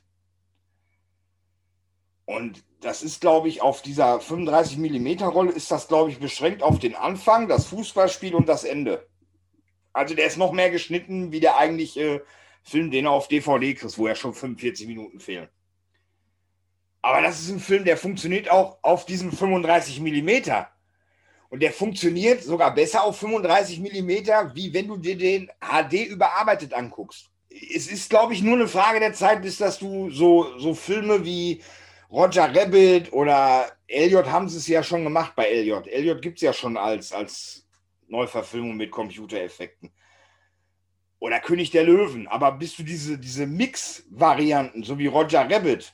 Und das ist, glaube ich, auf dieser 35 mm Rolle ist das, glaube ich, beschränkt auf den Anfang, das Fußballspiel und das Ende. Also der ist noch mehr geschnitten, wie der eigentlich äh, Film, den er auf DVD kriegst, wo ja schon 45 Minuten fehlen. Aber das ist ein Film, der funktioniert auch auf diesem 35 Millimeter. Und der funktioniert sogar besser auf 35 mm, wie wenn du dir den HD überarbeitet anguckst. Es ist, glaube ich, nur eine Frage der Zeit, bis dass du so, so Filme wie Roger Rabbit oder Elliot haben sie es ja schon gemacht bei Elliot. Elliot gibt es ja schon als, als Neuverfilmung mit Computereffekten. Oder König der Löwen. Aber bis du diese, diese Mix-Varianten, so wie Roger Rabbit,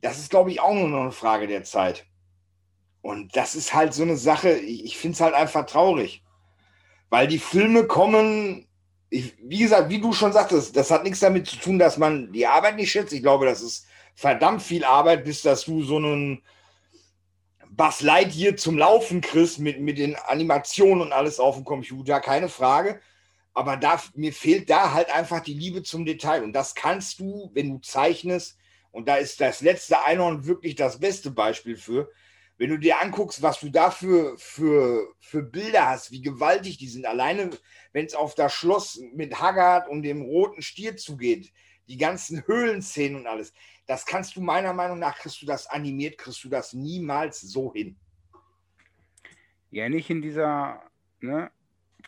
das ist, glaube ich, auch nur noch eine Frage der Zeit. Und das ist halt so eine Sache, ich finde es halt einfach traurig. Weil die Filme kommen, ich, wie gesagt, wie du schon sagtest, das hat nichts damit zu tun, dass man die Arbeit nicht schätzt. Ich glaube, das ist verdammt viel Arbeit, bis dass du so einen Buzz Lightyear zum Laufen kriegst mit, mit den Animationen und alles auf dem Computer, keine Frage. Aber da, mir fehlt da halt einfach die Liebe zum Detail. Und das kannst du, wenn du zeichnest, und da ist das letzte Einhorn wirklich das beste Beispiel für, wenn du dir anguckst, was du da für, für, für Bilder hast, wie gewaltig die sind, alleine wenn es auf das Schloss mit Haggard und dem roten Stier zugeht, die ganzen Höhlenszenen und alles, das kannst du meiner Meinung nach, kriegst du das animiert, kriegst du das niemals so hin.
Ja, nicht in dieser ne,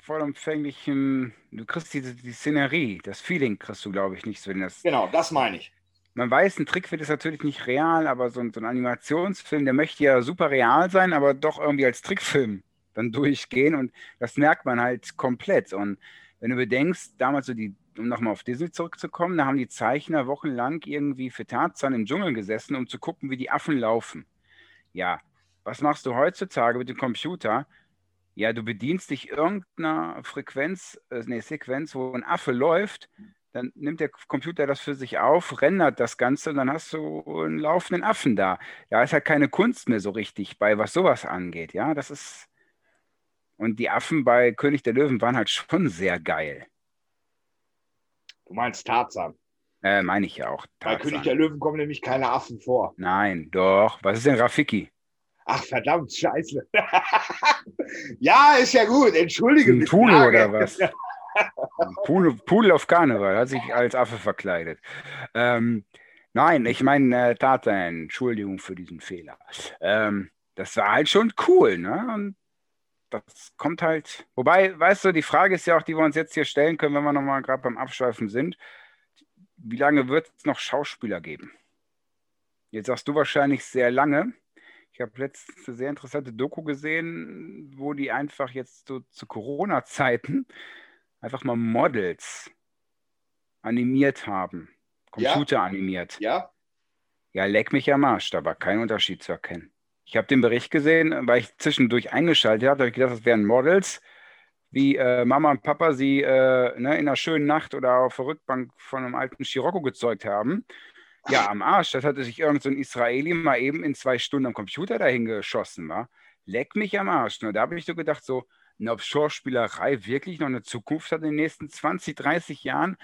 vollumfänglichen, du kriegst die, die Szenerie, das Feeling kriegst du, glaube ich, nicht so. Wenn das,
genau, das meine ich.
Man weiß, ein Trickfilm ist natürlich nicht real, aber so ein, so ein Animationsfilm, der möchte ja super real sein, aber doch irgendwie als Trickfilm dann durchgehen und das merkt man halt komplett. Und wenn du bedenkst, damals so die, um nochmal auf Disney zurückzukommen, da haben die Zeichner wochenlang irgendwie für Tarzan im Dschungel gesessen, um zu gucken, wie die Affen laufen. Ja, was machst du heutzutage mit dem Computer? Ja, du bedienst dich irgendeiner Frequenz, äh, nee, Sequenz, wo ein Affe läuft, dann nimmt der Computer das für sich auf, rendert das Ganze und dann hast du einen laufenden Affen da. Da ist halt keine Kunst mehr so richtig bei, was sowas angeht. Ja, das ist. Und die Affen bei König der Löwen waren halt schon sehr geil.
Du meinst Tarzan?
Äh, meine ich ja auch.
Tarzan. Bei König der Löwen kommen nämlich keine Affen vor.
Nein, doch. Was ist denn Rafiki?
Ach, verdammt, scheiße. ja, ist ja gut, entschuldige.
Ein Pudel oder was? Pudel, Pudel auf Karneval, hat sich als Affe verkleidet. Ähm, nein, ich meine, äh, Tarzan, Entschuldigung für diesen Fehler. Ähm, das war halt schon cool, ne? Und das kommt halt. Wobei, weißt du, die Frage ist ja auch, die wir uns jetzt hier stellen können, wenn wir nochmal gerade beim Abschweifen sind. Wie lange wird es noch Schauspieler geben? Jetzt sagst du wahrscheinlich sehr lange. Ich habe letztens eine sehr interessante Doku gesehen, wo die einfach jetzt so zu Corona-Zeiten einfach mal Models animiert haben. Computer ja. animiert.
Ja.
Ja, leck mich am Arsch, da war kein Unterschied zu erkennen. Ich habe den Bericht gesehen, weil ich zwischendurch eingeschaltet habe, da habe ich gedacht, das wären Models, wie äh, Mama und Papa sie äh, ne, in einer schönen Nacht oder auf der Rückbank von einem alten Scirocco gezeugt haben. Ja, am Arsch. Das hatte sich irgendein so Israeli mal eben in zwei Stunden am Computer dahin geschossen, war. Leck mich am Arsch. Nur da habe ich so gedacht, so, ob Schauspielerei wirklich noch eine Zukunft hat in den nächsten 20, 30 Jahren,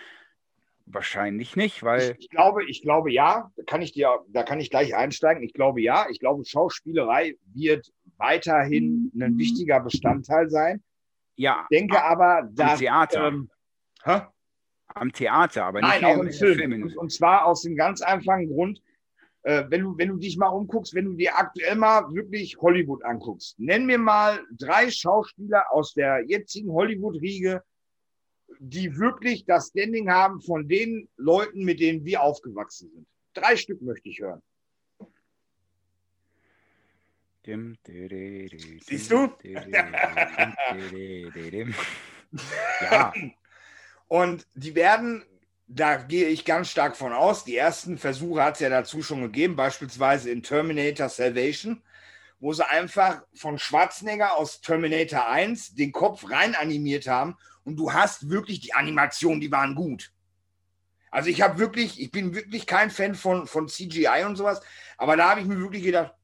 wahrscheinlich nicht, weil.
Ich, ich, glaube, ich glaube ja, da kann ich dir, da kann ich gleich einsteigen. Ich glaube ja, ich glaube, Schauspielerei wird weiterhin ein wichtiger Bestandteil sein.
Ja.
Ich denke aber,
dass. Theater. Ähm, Am Theater, aber
nicht Nein, auch im Film. Film. Und, und zwar aus dem ganz einfachen Grund, äh, wenn, du, wenn du dich mal umguckst, wenn du dir aktuell mal wirklich Hollywood anguckst, nenn mir mal drei Schauspieler aus der jetzigen Hollywood-Riege, die wirklich das Standing haben von den Leuten, mit denen wir aufgewachsen sind. Drei Stück möchte ich hören. Siehst du? ja. Und die werden da gehe ich ganz stark von aus. Die ersten Versuche hat es ja dazu schon gegeben, beispielsweise in Terminator Salvation, wo sie einfach von Schwarzenegger aus Terminator 1 den Kopf rein animiert haben und du hast wirklich die Animationen, die waren gut. Also ich habe wirklich, ich bin wirklich kein Fan von, von CGI und sowas, aber da habe ich mir wirklich gedacht,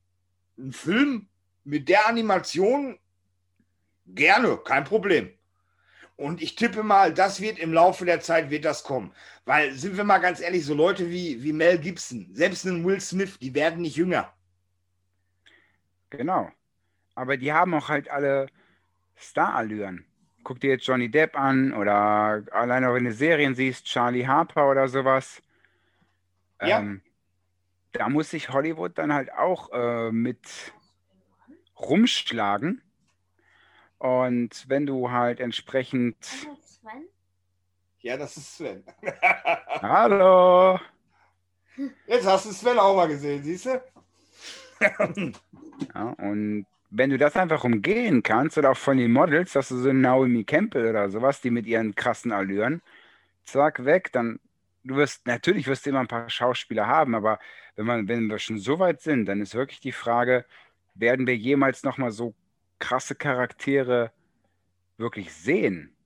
ein Film mit der Animation gerne, kein Problem. Und ich tippe mal, das wird im Laufe der Zeit wird das kommen. Weil, sind wir mal ganz ehrlich, so Leute wie, wie Mel Gibson, selbst ein Will Smith, die werden nicht jünger.
Genau. Aber die haben auch halt alle Starallüren. Guck dir jetzt Johnny Depp an oder alleine wenn du Serien siehst, Charlie Harper oder sowas. Ja. Ähm, da muss sich Hollywood dann halt auch äh, mit rumschlagen, Und wenn du halt entsprechend.
Sven? Ja, das ist Sven.
Hallo!
Jetzt hast du Sven auch mal gesehen, siehst du?
ja, und wenn du das einfach umgehen kannst, oder auch von den Models, dass du so Naomi Campbell oder sowas, die mit ihren krassen Allüren, zack, weg, dann du wirst, natürlich wirst du immer ein paar Schauspieler haben, aber wenn man, wenn wir schon so weit sind, dann ist wirklich die Frage, werden wir jemals nochmal so krasse Charaktere wirklich sehen?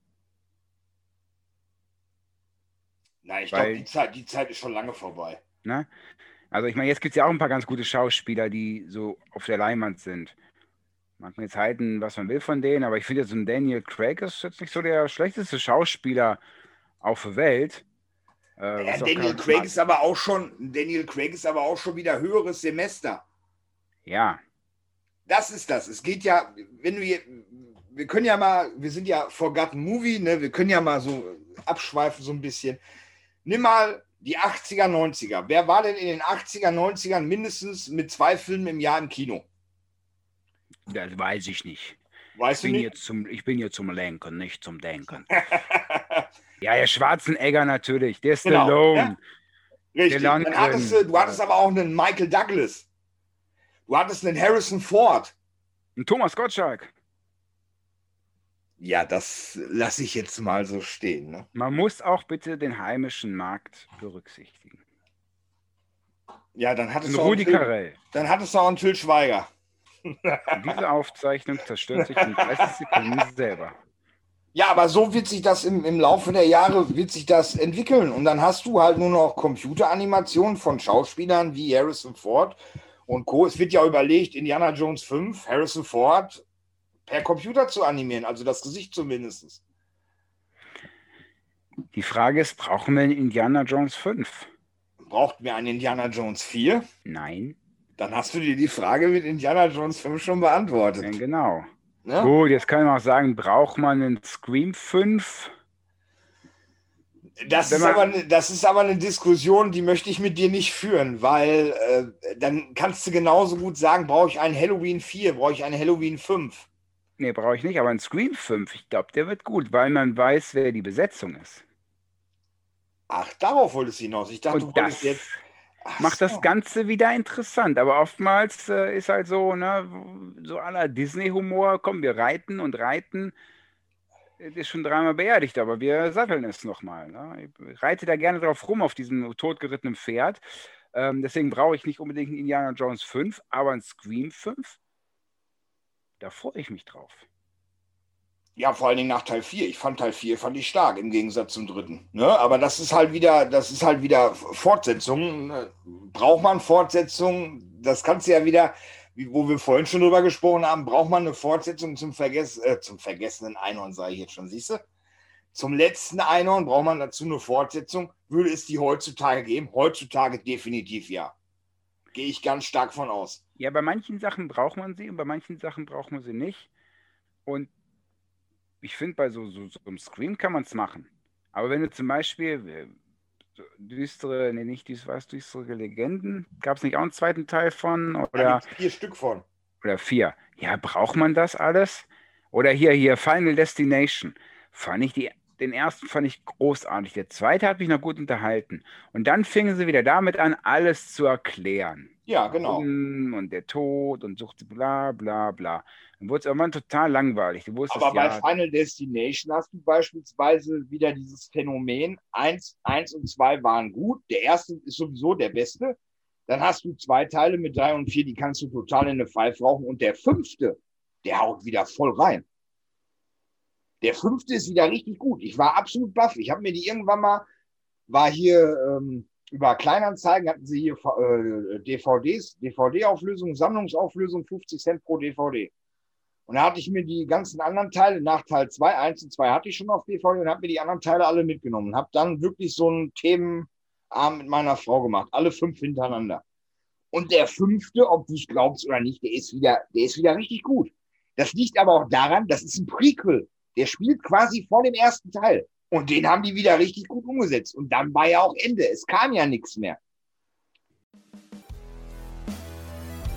Nein, ich glaube, die Zeit, die Zeit ist schon lange vorbei.
Ne? Also ich meine, jetzt gibt es ja auch ein paar ganz gute Schauspieler, die so auf der Leinwand sind. Man kann jetzt halten, was man will von denen, aber ich finde jetzt so ein Daniel Craig ist jetzt nicht so der schlechteste Schauspieler auf der Welt.
Äh, ja, Daniel Craig ist aber auch schon, Daniel Craig ist aber auch schon wieder höheres Semester.
Ja.
Das ist das. Es geht ja, wenn wir, wir können ja mal, wir sind ja Forgotten Movie, ne? Wir können ja mal so abschweifen so ein bisschen. Nimm mal die 80er, 90er. Wer war denn in den 80er, 90ern mindestens mit zwei Filmen im Jahr im Kino?
Das weiß ich nicht.
Weißt
ich, bin
du
nicht? Jetzt zum, ich bin hier zum Lenken, nicht zum Denken. ja, der Schwarzenegger natürlich, der
genau,
Stallone.
Ja? Richtig. Dann hattest du, du hattest aber auch einen Michael Douglas. Du hattest einen Harrison Ford.
Ein Thomas Gottschalk.
Ja, das lasse ich jetzt mal so stehen. Ne?
Man muss auch bitte den heimischen Markt berücksichtigen.
Ja, dann hattest,
du Rudi Carell.
dann hattest du auch einen Till Schweiger.
Diese Aufzeichnung zerstört sich in 30 Sekunden selber.
Ja, aber so wird sich das im, im Laufe der Jahre wird sich das entwickeln. Und dann hast du halt nur noch Computeranimationen von Schauspielern wie Harrison Ford und Co. Es wird ja überlegt, Indiana Jones 5, Harrison Ford per Computer zu animieren, also das Gesicht zumindest.
Die Frage ist, brauchen wir einen Indiana Jones 5?
Braucht wir einen Indiana Jones 4?
Nein.
Dann hast du dir die Frage mit Indiana Jones 5 schon beantwortet.
Ja, genau. Ja? Gut, jetzt kann man auch sagen, braucht man einen Scream 5?
Das ist, aber, das ist aber eine Diskussion, die möchte ich mit dir nicht führen, weil äh, dann kannst du genauso gut sagen, brauche ich einen Halloween 4, brauche ich einen Halloween 5.
Nee, brauche ich nicht, aber ein Scream 5, ich glaube, der wird gut, weil man weiß, wer die Besetzung ist.
Ach, darauf wolltest du hinaus. Ich dachte,
Und du wolltest jetzt. Ach macht so. das Ganze wieder interessant, aber oftmals äh, ist halt so, ne, so aller Disney-Humor, komm, wir reiten und reiten. Ist schon dreimal beerdigt, aber wir satteln es nochmal. Ne? Ich reite da gerne drauf rum, auf diesem totgerittenen Pferd. Ähm, deswegen brauche ich nicht unbedingt einen Indiana Jones 5, aber ein Scream 5 da freue ich mich drauf.
Ja, vor allen Dingen nach Teil 4. Ich fand Teil 4 fand ich stark im Gegensatz zum dritten. Ne? Aber das ist halt wieder, das ist halt wieder Fortsetzung. Ne? Braucht man Fortsetzung? Das kannst du ja wieder, wo wir vorhin schon drüber gesprochen haben, braucht man eine Fortsetzung zum, Vergess äh, zum vergessenen Einhorn, sage ich jetzt schon, siehst du? Zum letzten Einhorn braucht man dazu eine Fortsetzung. Würde es die heutzutage geben? Heutzutage definitiv ja. Gehe ich ganz stark von aus.
Ja, bei manchen Sachen braucht man sie und bei manchen Sachen braucht man sie nicht. Und ich finde, bei so, so, so einem Scream kann man es machen. Aber wenn du zum Beispiel äh, düstere, nee, nicht düstere, was, düstere Legenden, gab es nicht auch einen zweiten Teil von? Oder ja,
vier Stück von.
Oder vier. Ja, braucht man das alles? Oder hier, hier, Final Destination. Fand ich die den ersten fand ich großartig. Der zweite hat mich noch gut unterhalten. Und dann fingen sie wieder damit an, alles zu erklären.
Ja, genau.
Und der Tod und sucht bla bla bla. Dann wurde es irgendwann total langweilig. Du
wusstest, Aber bei ja, Final Destination hast du beispielsweise wieder dieses Phänomen, eins, eins und zwei waren gut. Der erste ist sowieso der beste. Dann hast du zwei Teile mit drei und vier, die kannst du total in eine Pfeife rauchen. Und der fünfte, der haut wieder voll rein. Der fünfte ist wieder richtig gut. Ich war absolut baff. Ich habe mir die irgendwann mal, war hier ähm, über Kleinanzeigen, hatten sie hier äh, DVDs, DVD-Auflösung, Sammlungsauflösung, 50 Cent pro DVD. Und da hatte ich mir die ganzen anderen Teile, nach Teil 2, 1 und 2 hatte ich schon auf DVD und habe mir die anderen Teile alle mitgenommen. Habe dann wirklich so einen Themenabend mit meiner Frau gemacht, alle fünf hintereinander. Und der fünfte, ob du es glaubst oder nicht, der ist wieder, der ist wieder richtig gut. Das liegt aber auch daran, das ist ein Prequel. Der spielt quasi vor dem ersten Teil. Und den haben die wieder richtig gut umgesetzt. Und dann war ja auch Ende. Es kam ja nichts mehr.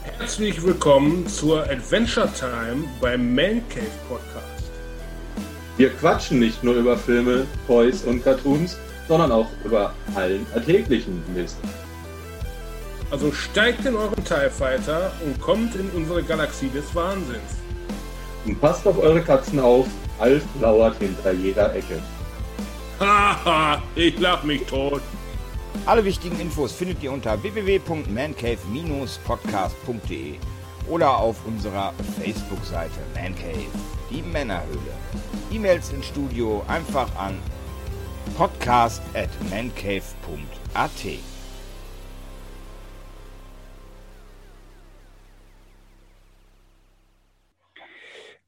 Herzlich willkommen zur Adventure Time beim Man Cave Podcast. Wir quatschen nicht nur über Filme, Toys und Cartoons, sondern auch über allen alltäglichen Mist.
Also steigt in euren TIE Fighter und kommt in unsere Galaxie des Wahnsinns.
Und passt auf eure Katzen auf, Alf lauert hinter jeder Ecke.
Haha, ich lach mich tot.
Alle wichtigen Infos findet ihr unter www.mancave-podcast.de oder auf unserer Facebook-Seite Mancave, die Männerhöhle. E-Mails ins Studio einfach an podcast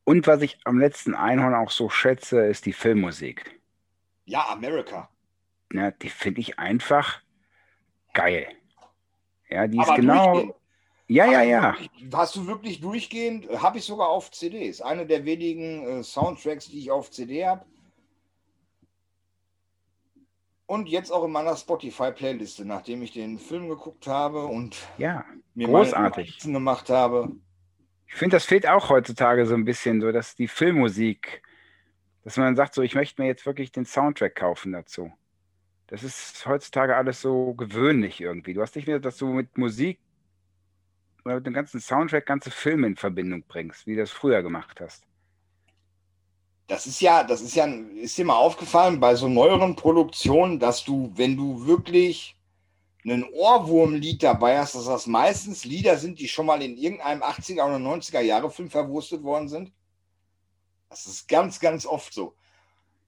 Und was ich am letzten Einhorn auch so schätze, ist die Filmmusik.
Ja, America.
Ja, die finde ich einfach geil. Ja, die
Aber
ist genau. Ja, ja, ja.
Hast du wirklich durchgehend? Habe ich sogar auf CD. Ist eine der wenigen äh, Soundtracks, die ich auf CD habe. Und jetzt auch in meiner Spotify-Playliste, nachdem ich den Film geguckt habe und
Ja,
mir
Großartig.
meine Notizen gemacht habe.
Ich finde, das fehlt auch heutzutage so ein bisschen, so dass die Filmmusik, dass man sagt, so, ich möchte mir jetzt wirklich den Soundtrack kaufen dazu. Das ist heutzutage alles so gewöhnlich irgendwie. Du hast nicht mehr, dass du mit Musik oder mit dem ganzen Soundtrack ganze Filme in Verbindung bringst, wie du das früher gemacht hast.
Das ist ja, das ist ja, ist dir mal aufgefallen bei so neueren Produktionen, dass du, wenn du wirklich einen Ohrwurmlied dabei hast, dass das meistens Lieder sind, die schon mal in irgendeinem 80er oder 90er Jahre Film verwurstet worden sind? Das ist ganz, ganz oft so.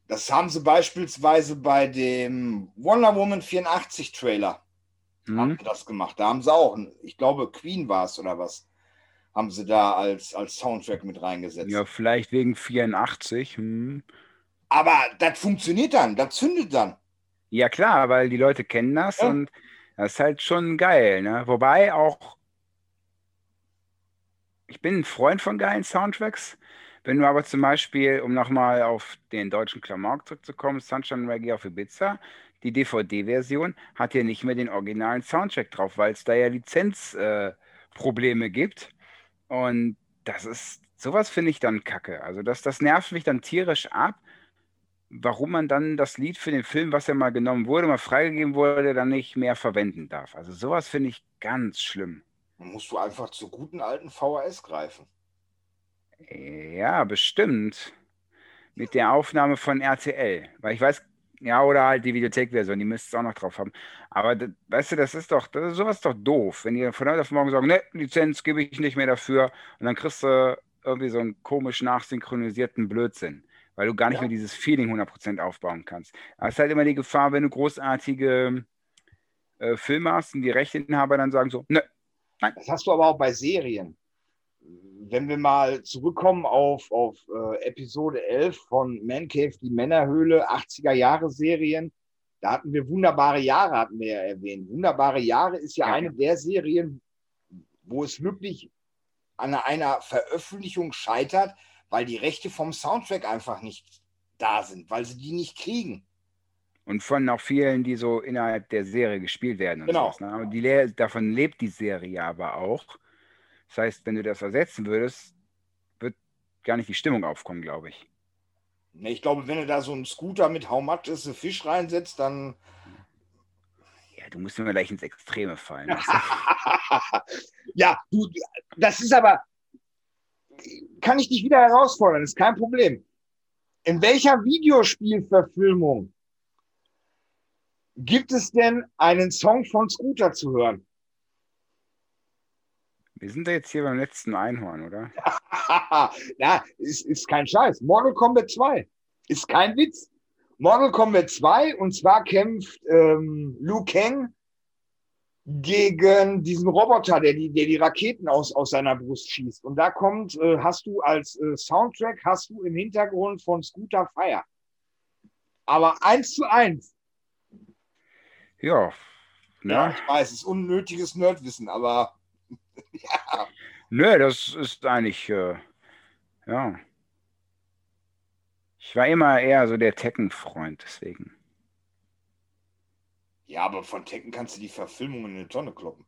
Das haben sie beispielsweise bei dem Wonder Woman 84 Trailer haben
Hm?
sie das gemacht. Da haben sie auch, ich glaube Queen war es oder was, haben sie da als, als Soundtrack mit reingesetzt.
Ja, vielleicht wegen 84. Hm.
Aber das funktioniert dann, das zündet dann.
Ja, klar, weil die Leute kennen das
Ja.
und das ist halt schon geil, ne? Wobei auch, ich bin ein Freund von geilen Soundtracks. Wenn du aber zum Beispiel, um nochmal auf den deutschen Klamauk zurückzukommen, Sunshine Reggae auf Ibiza, die DVD-Version hat ja nicht mehr den originalen Soundtrack drauf, weil es da ja Lizenzprobleme äh, gibt. Und das ist, sowas finde ich dann kacke. Also das, das nervt mich dann tierisch ab, warum man dann das Lied für den Film, was ja mal genommen wurde, mal freigegeben wurde, dann nicht mehr verwenden darf. Also sowas finde ich ganz schlimm.
Dann musst du einfach zur guten alten VHS greifen.
Ja, bestimmt. Mit der Aufnahme von RTL. Weil ich weiß, ja, oder halt die Videothek-Version, die müsst ihr auch noch drauf haben. Aber weißt du, das ist doch, das ist sowas doch doof, wenn die von heute auf morgen sagen, ne, Lizenz gebe ich nicht mehr dafür und dann kriegst du irgendwie so einen komisch nachsynchronisierten Blödsinn, weil du gar nicht
Ja.
mehr dieses Feeling 100% aufbauen kannst. Da ist halt immer die Gefahr, wenn du großartige äh, Filme hast und die Rechteinhaber dann sagen so, ne,
Das hast du aber auch bei Serien. Wenn wir mal zurückkommen auf, auf äh, Episode 11 von Man Cave, die Männerhöhle, 80er Jahre Serien, da hatten wir wunderbare Jahre, hatten wir ja erwähnt. Wunderbare Jahre ist ja,
Ja.
eine der Serien, wo es wirklich an einer Veröffentlichung scheitert, weil die Rechte vom Soundtrack einfach nicht da sind, weil sie die nicht kriegen.
Und von auch vielen, die so innerhalb der Serie gespielt werden. Und
Genau.
sowas, ne? Die, Le- davon lebt die Serie aber auch. Das heißt, wenn du das ersetzen würdest, wird gar nicht die Stimmung aufkommen, glaube ich.
Ne, Ich glaube, wenn du da so einen Scooter mit How much is a Fish reinsetzt, dann
Ja, du musst mir gleich ins Extreme fallen.
ja, du, das ist aber, kann ich dich wieder herausfordern, ist kein Problem. In welcher Videospielverfilmung gibt es denn einen Song von Scooter zu hören?
Wir sind da jetzt hier beim letzten Einhorn, oder?
ja, ist, ist kein Scheiß. Mortal Kombat 2 ist kein Witz. Mortal Kombat 2 und zwar kämpft ähm, Liu Kang gegen diesen Roboter, der die, der die Raketen aus, aus seiner Brust schießt. Und da kommt, äh, hast du als äh, Soundtrack, hast du im Hintergrund von Scooter Fire. Aber eins zu eins.
Ja.
Ja,
Ne?
ich weiß, es ist unnötiges Nerdwissen, aber ja.
Nö, das ist eigentlich, äh, ja. Ich war immer eher so der Tekken-Freund, deswegen.
Ja, aber von Tekken kannst du die Verfilmung in eine Tonne kloppen.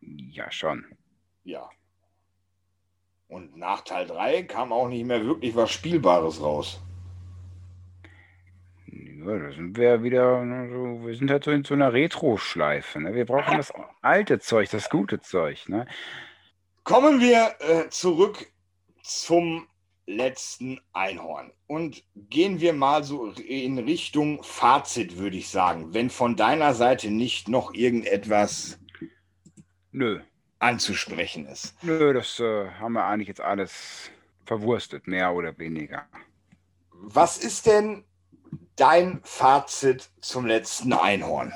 Ja, schon.
Ja. Und nach Teil 3 kam auch nicht mehr wirklich was Spielbares raus.
Ja, da sind wir wieder, ne, so, wir sind halt so in so einer Retro-Schleife. Ne? Wir brauchen das alte Zeug, das gute Zeug. Ne?
Kommen wir äh, zurück zum letzten Einhorn und gehen wir mal so in Richtung Fazit, würde ich sagen, wenn von deiner Seite nicht noch irgendetwas
Nö,
anzusprechen ist.
nö, das äh, haben wir eigentlich jetzt alles verwurstet, mehr oder weniger.
Was ist denn dein Fazit zum letzten Einhorn?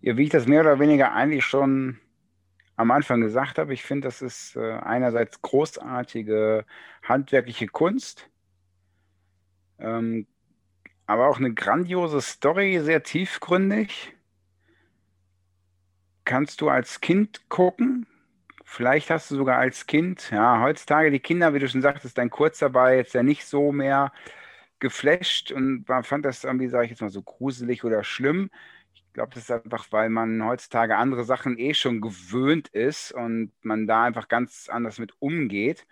Ja, wie ich das mehr oder weniger eigentlich schon am Anfang gesagt habe, ich finde, das ist äh, einerseits großartige handwerkliche Kunst, ähm, aber auch eine grandiose Story, sehr tiefgründig. Kannst du als Kind gucken? Vielleicht hast du sogar als Kind, ja, heutzutage die Kinder, wie du schon sagtest, dein Kurz dabei, jetzt ja nicht so mehr geflasht und man fand das irgendwie, sage ich jetzt mal, so gruselig oder schlimm. Ich glaube, das ist einfach, weil man heutzutage andere Sachen eh schon gewöhnt ist und man da einfach ganz anders mit umgeht.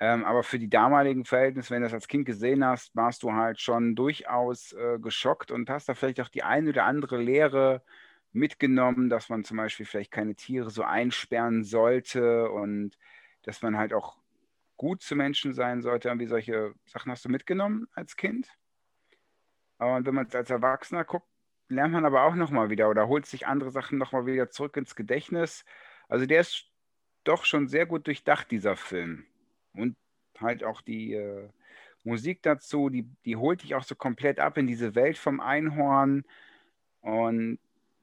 Ähm, aber für die damaligen Verhältnisse, wenn du das als Kind gesehen hast, warst du halt schon durchaus äh, geschockt und hast da vielleicht auch die eine oder andere Lehre mitgenommen, dass man zum Beispiel vielleicht keine Tiere so einsperren sollte und dass man halt auch gut zu Menschen sein sollte. Irgendwie solche Sachen hast du mitgenommen als Kind. Und wenn man es als Erwachsener guckt, lernt man aber auch nochmal wieder oder holt sich andere Sachen nochmal wieder zurück ins Gedächtnis. Also der ist doch schon sehr gut durchdacht, dieser Film. Und halt auch die äh, Musik dazu, die, die holt dich auch so komplett ab in diese Welt vom Einhorn und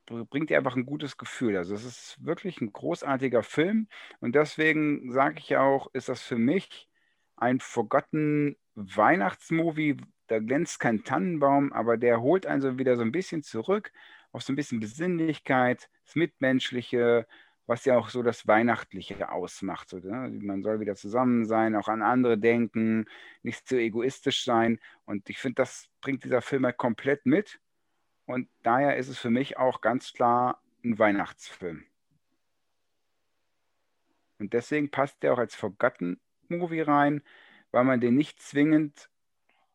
bringt dir einfach ein gutes Gefühl. Also es ist wirklich ein großartiger Film und deswegen sage ich auch, ist das für mich ein Forgotten Weihnachtsmovie. Da glänzt kein Tannenbaum, aber der holt einen so wieder so ein bisschen zurück auf so ein bisschen Besinnlichkeit, das Mitmenschliche, was ja auch so das Weihnachtliche ausmacht. So, ne? Man soll wieder zusammen sein, auch an andere denken, nicht zu egoistisch sein. Und ich finde, das bringt dieser Film halt komplett mit. Und daher ist es für mich auch ganz klar ein Weihnachtsfilm. Und deswegen passt der auch als Forgotten Movie rein, weil man den nicht zwingend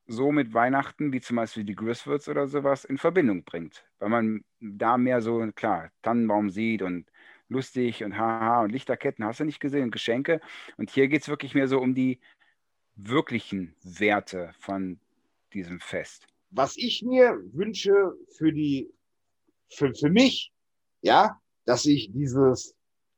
so mit Weihnachten wie zum Beispiel die Griswolds oder sowas in Verbindung bringt. Weil man da mehr so, klar, Tannenbaum sieht und lustig und haha und Lichterketten hast du nicht gesehen und Geschenke. Und hier geht es wirklich mehr so um die wirklichen Werte von diesem Fest
was ich mir wünsche für die, für, für mich, ja, dass ich dieses,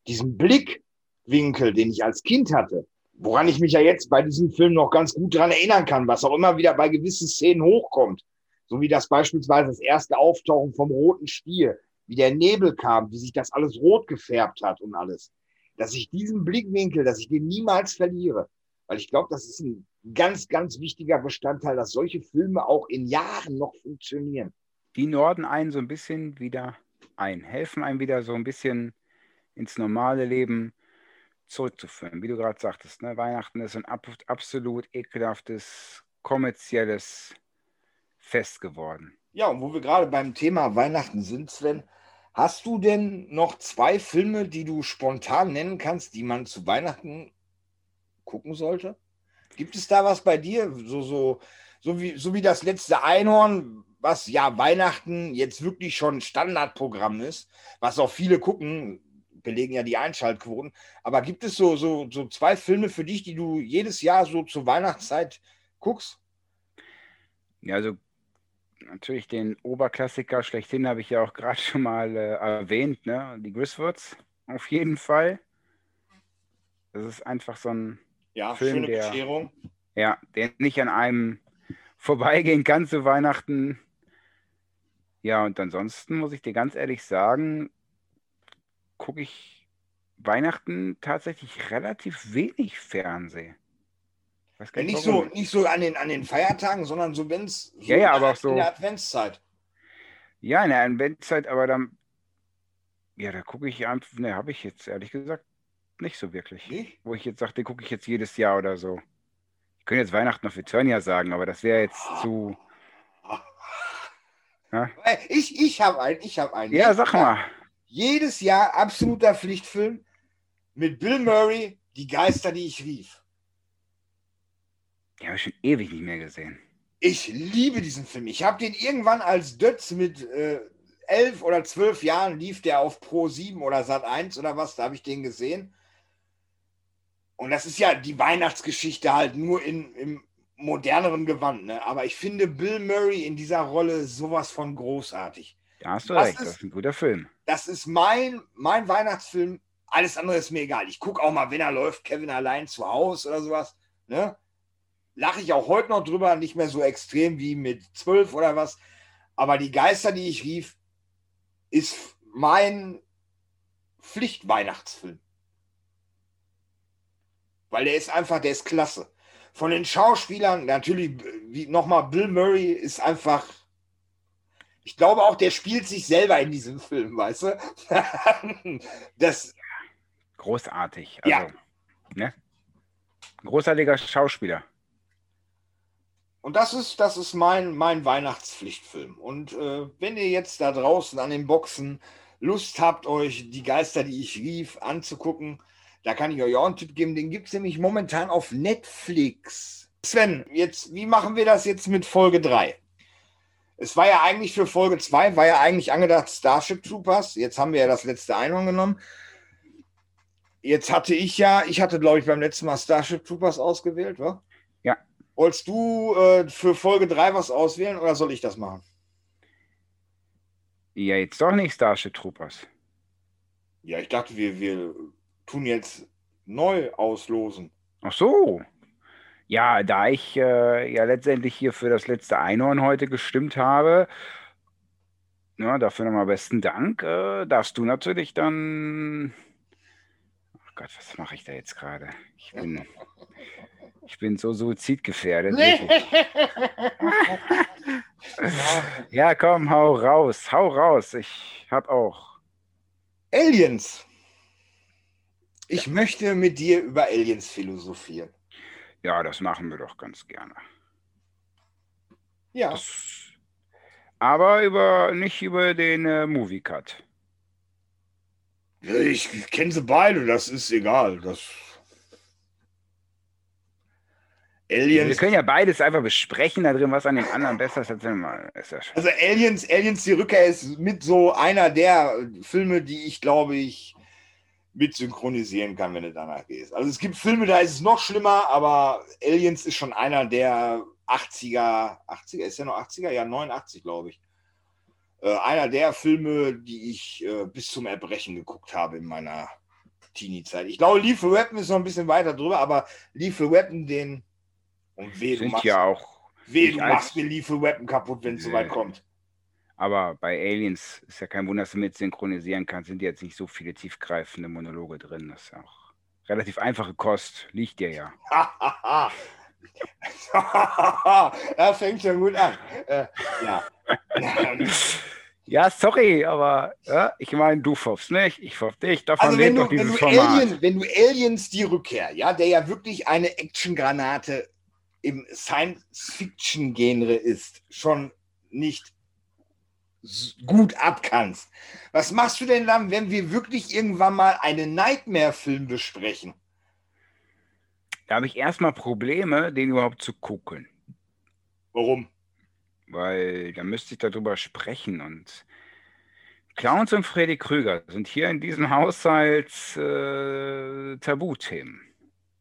diesen Blickwinkel, den ich als Kind hatte, woran ich mich ja jetzt bei diesem Film noch ganz gut dran erinnern kann, was auch immer wieder bei gewissen Szenen hochkommt, so wie das beispielsweise das erste Auftauchen vom roten Stier, wie der Nebel kam, wie sich das alles rot gefärbt hat und alles, dass ich diesen Blickwinkel, dass ich den niemals verliere, weil ich glaube, das ist ein ganz, ganz wichtiger Bestandteil, dass solche Filme auch in Jahren noch funktionieren.
Die norden einen so ein bisschen wieder ein, helfen einem wieder so ein bisschen ins normale Leben zurückzuführen. Wie du gerade sagtest, ne? Weihnachten ist ein ab absolut ekelhaftes, kommerzielles Fest geworden.
Ja, und wo wir gerade beim Thema Weihnachten sind, Sven, hast du denn noch zwei Filme, die du spontan nennen kannst, die man zu Weihnachten gucken sollte? Gibt es da was bei dir? So, so, so, wie, so wie das letzte Einhorn, was ja Weihnachten jetzt wirklich schon Standardprogramm ist, was auch viele gucken, belegen ja die Einschaltquoten. Aber gibt es so, so, so zwei Filme für dich, die du jedes Jahr so zur Weihnachtszeit guckst?
Ja, also natürlich den Oberklassiker schlechthin habe ich ja auch gerade schon mal äh, erwähnt, ne? die Griswolds auf jeden Fall. Das ist einfach so ein
ja,
Film,
schöne
der,
Bescherung.
Ja, der nicht an einem vorbeigehen kann zu Weihnachten. Ja, und ansonsten muss ich dir ganz ehrlich sagen, gucke ich Weihnachten tatsächlich relativ wenig Fernsehen.
Ja, nicht, so, nicht so an den, an den Feiertagen, sondern so, wenn es so
ja, ja, aber auch so,
in der Adventszeit.
Ja, in der Adventszeit, aber dann, ja, da gucke ich einfach, ne, habe ich jetzt ehrlich gesagt nicht so wirklich.
Nicht?
Wo ich jetzt sage, den gucke ich jetzt jedes Jahr oder so. Ich könnte jetzt Weihnachten auf Eternia sagen, aber das wäre jetzt zu.
Ja? Ich, ich habe einen, ich habe einen.
Ja, sag mal.
Jedes Jahr absoluter Pflichtfilm. mit Bill Murray, Die Geister, die ich rief.
Die habe ich schon ewig nicht mehr gesehen.
Ich liebe diesen Film. Ich habe den irgendwann als Dötz mit äh, elf oder zwölf Jahren lief der auf Pro 7 oder Sat 1 oder was, da habe ich den gesehen. Und das ist ja die Weihnachtsgeschichte halt nur in, im moderneren Gewand. Ne? Aber ich finde Bill Murray in dieser Rolle sowas von großartig.
Da hast du
Das
recht, das
ist-
ist ein guter Film.
Das ist mein, mein Weihnachtsfilm. Alles andere ist mir egal. Ich gucke auch mal, wenn er läuft, Kevin allein zu Hause oder sowas. Ne? Lache ich auch heute noch drüber, nicht mehr so extrem wie mit zwölf oder was. Aber die Geister, die ich rief, ist mein Pflichtweihnachtsfilm. Weil der ist einfach, der ist klasse. Von den Schauspielern, natürlich, wie nochmal, Bill Murray ist einfach. Ich glaube auch, der spielt sich selber in diesem Film, weißt du? das,
Großartig. Also,
Ja.
ne? Großartiger Schauspieler.
Und das ist, das ist mein, mein Weihnachtspflichtfilm. Und äh, wenn ihr jetzt da draußen an den Boxen Lust habt, euch die Geister, die ich rief, anzugucken, da kann ich euch auch einen Tipp geben. Den gibt es nämlich momentan auf Netflix. Sven, jetzt, wie machen wir das jetzt mit Folge 3? Es war ja eigentlich für Folge 2, war ja eigentlich angedacht Starship Troopers. Jetzt haben wir ja das letzte Einhorn genommen. Jetzt hatte ich ja, ich hatte, glaube ich, beim letzten Mal Starship Troopers ausgewählt, wa?
Ja.
Wolltest du äh, für Folge 3 was auswählen oder soll ich das machen?
Ja, jetzt doch nicht Starship Troopers.
Ja, ich dachte, wir, wir tun jetzt neu auslosen.
Ach so. Ja, da ich äh, ja letztendlich hier für das letzte Einhorn heute gestimmt habe, ja, dafür nochmal besten Dank, äh, darfst du natürlich dann. Ach Gott, was mache ich da jetzt gerade? Ich bin, ich bin so suizidgefährdet. Ja, komm, hau raus, hau raus. Ich hab auch.
Aliens. Ich möchte mit dir über Aliens philosophieren.
Ja, das machen wir doch ganz gerne.
Ja.
Das, aber über nicht über den äh, Movie Cut.
Ich kenne sie beide, das ist egal. Das
Wir
Aliens.
können ja beides einfach besprechen da drin, was an dem anderen besser ist. Ist ja schon.
Also Aliens, Aliens die Rückkehr ist mit so einer der Filme, die ich glaube ich mit synchronisieren kann, wenn du danach gehst. Also es gibt Filme, da ist es noch schlimmer, aber Aliens ist schon einer der 80er, 80er, ist ja noch 80er? Ja, 89, glaube ich. Äh, einer der Filme, die ich äh, bis zum Erbrechen geguckt habe in meiner Teenie-Zeit. Ich glaube, Lethal Weapon ist noch ein bisschen weiter drüber, aber Lethal Weapon, den und weh, du machst,
ja auch.
weh, du machst mir Lethal Weapon kaputt, wenn es
Nee.
soweit kommt.
Aber bei Aliens ist ja kein Wunder, dass du mit synchronisieren kannst. Sind jetzt nicht so viele tiefgreifende Monologe drin. Das ist ja auch relativ einfache Kost. Liegt dir ja.
das fängt schon gut an. Äh, ja.
Ja, sorry, aber ja, ich meine, du pfoffst nicht, ich pfoff dich. Davon
Also wenn
lebt
du,
doch
wenn,
dieses
du
Format.
Alien, wenn du Aliens die Rückkehr, ja, der ja wirklich eine Actiongranate im Science-Fiction-Genre ist, schon nicht gut abkannst. Was machst du denn dann, wenn wir wirklich irgendwann mal einen Nightmare-Film besprechen?
Da habe ich erstmal Probleme, den überhaupt zu gucken.
Warum?
Weil da müsste ich darüber sprechen. Und Clowns und Freddy Krüger sind hier in diesem Haushalt äh, Tabuthemen.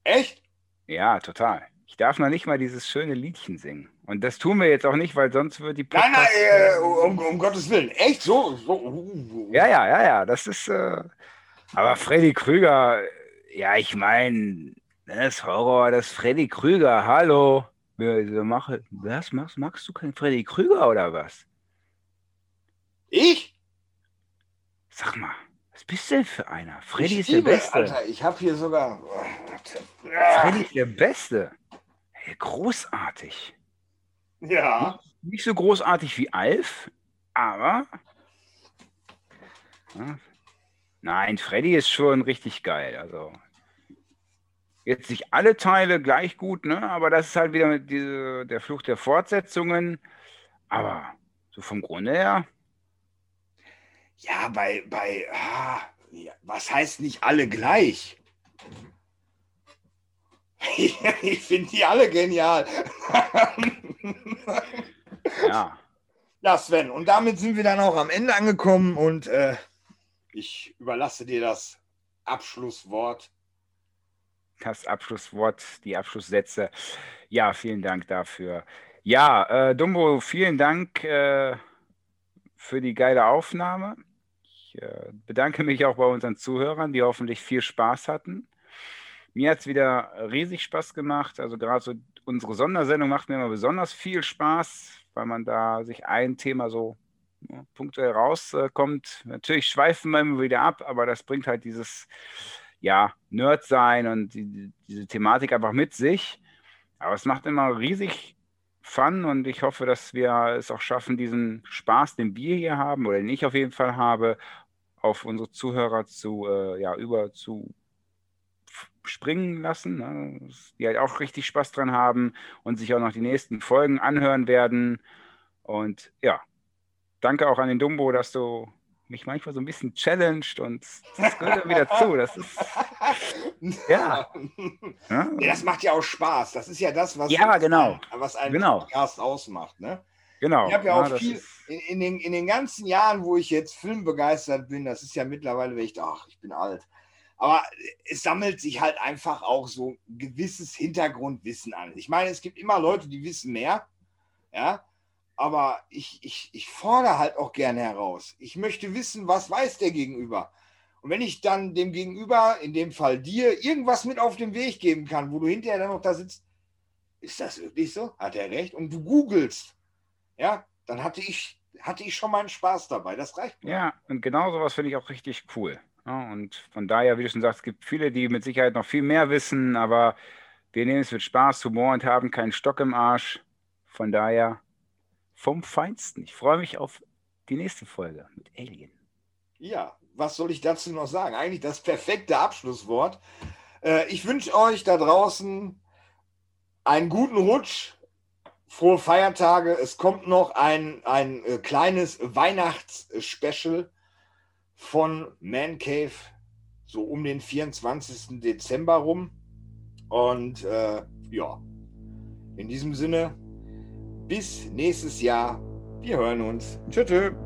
Echt?
Ja, total. Ich darf noch nicht mal dieses schöne Liedchen singen. Und das tun wir jetzt auch nicht, weil sonst wird die
Nein, nein,
Podcast-
äh, um, um Gottes Willen. Echt? So? so uh,
Ja, ja, ja, ja, das ist. Äh, aber Freddy Krüger, ja, ich meine, das Horror, das Freddy Krüger, hallo. Was machst, magst du keinen Freddy Krüger oder was?
Ich?
Sag mal, was bist du denn für einer? Freddy
ich
ist der
liebe,
Beste.
Alter, ich habe hier sogar.
Freddy ist der Beste. Hey, großartig.
Ja.
Nicht so großartig wie Alf, aber. Nein, Freddy ist schon richtig geil. Also. Jetzt nicht alle Teile gleich gut, ne? Aber das ist halt wieder mit diese, der Fluch der Fortsetzungen. Aber so vom Grunde her,
Ja, bei, bei, ah, was heißt nicht alle gleich? ich finde die alle genial.
Ja.
Ja, Sven, und damit sind wir dann auch am Ende angekommen und äh, ich überlasse dir das Abschlusswort.
Das Abschlusswort, die Abschlusssätze. Ja, vielen Dank dafür. Ja, äh, Dumbo, vielen Dank äh, für die geile Aufnahme. Ich äh, bedanke mich auch bei unseren Zuhörern, die hoffentlich viel Spaß hatten. Mir hat es wieder riesig Spaß gemacht. Also gerade so unsere Sondersendung macht mir immer besonders viel Spaß, weil man da sich ein Thema so ja, punktuell rauskommt. Natürlich schweifen wir immer wieder ab, aber das bringt halt dieses ja, Nerd-Sein und die, diese Thematik einfach mit sich. Aber es macht immer riesig Fun und ich hoffe, dass wir es auch schaffen, diesen Spaß, den wir hier haben oder den ich auf jeden Fall habe, auf unsere Zuhörer zu, äh, ja, über zu springen lassen, ne? die halt auch richtig Spaß dran haben und sich auch noch die nächsten Folgen anhören werden. Und ja, danke auch an den Dumbo, dass du mich manchmal so ein bisschen challenged und das gehört dann wieder zu. Das ist ja.
ja. Das macht ja auch Spaß. Das ist ja das, was,
ja, genau.
was einen
genau.
Podcast ausmacht. Ne?
Genau.
Ich habe ja auch ja, viel in, in, den, in den ganzen Jahren, wo ich jetzt filmbegeistert bin, das ist ja mittlerweile, wenn ich, ach, ich bin alt. Aber es sammelt sich halt einfach auch so ein gewisses Hintergrundwissen an. Ich meine, es gibt immer Leute, die wissen mehr, ja, aber ich, ich, ich fordere halt auch gerne heraus. Ich möchte wissen, was weiß der Gegenüber. Und wenn ich dann dem Gegenüber, in dem Fall dir, irgendwas mit auf den Weg geben kann, wo du hinterher dann noch da sitzt, ist das wirklich so? Hat er recht? Und du googelst, ja, dann hatte ich, hatte ich schon meinen Spaß dabei. Das reicht
mir. Ja, und genau sowas finde ich auch richtig cool. Ja, und von daher, wie du schon sagst, es gibt viele, die mit Sicherheit noch viel mehr wissen, aber wir nehmen es mit Spaß, Humor und haben keinen Stock im Arsch. Von daher vom Feinsten. Ich freue mich auf die nächste Folge mit Alien.
Ja, was soll ich dazu noch sagen? Eigentlich das perfekte Abschlusswort. Äh, ich wünsche euch da draußen einen guten Rutsch, frohe Feiertage. Es kommt noch ein, ein äh, kleines Weihnachtsspecial von Man Cave, so um den 24. Dezember rum. Und äh, ja, in diesem Sinne, bis nächstes Jahr. Wir hören uns. Tschüss.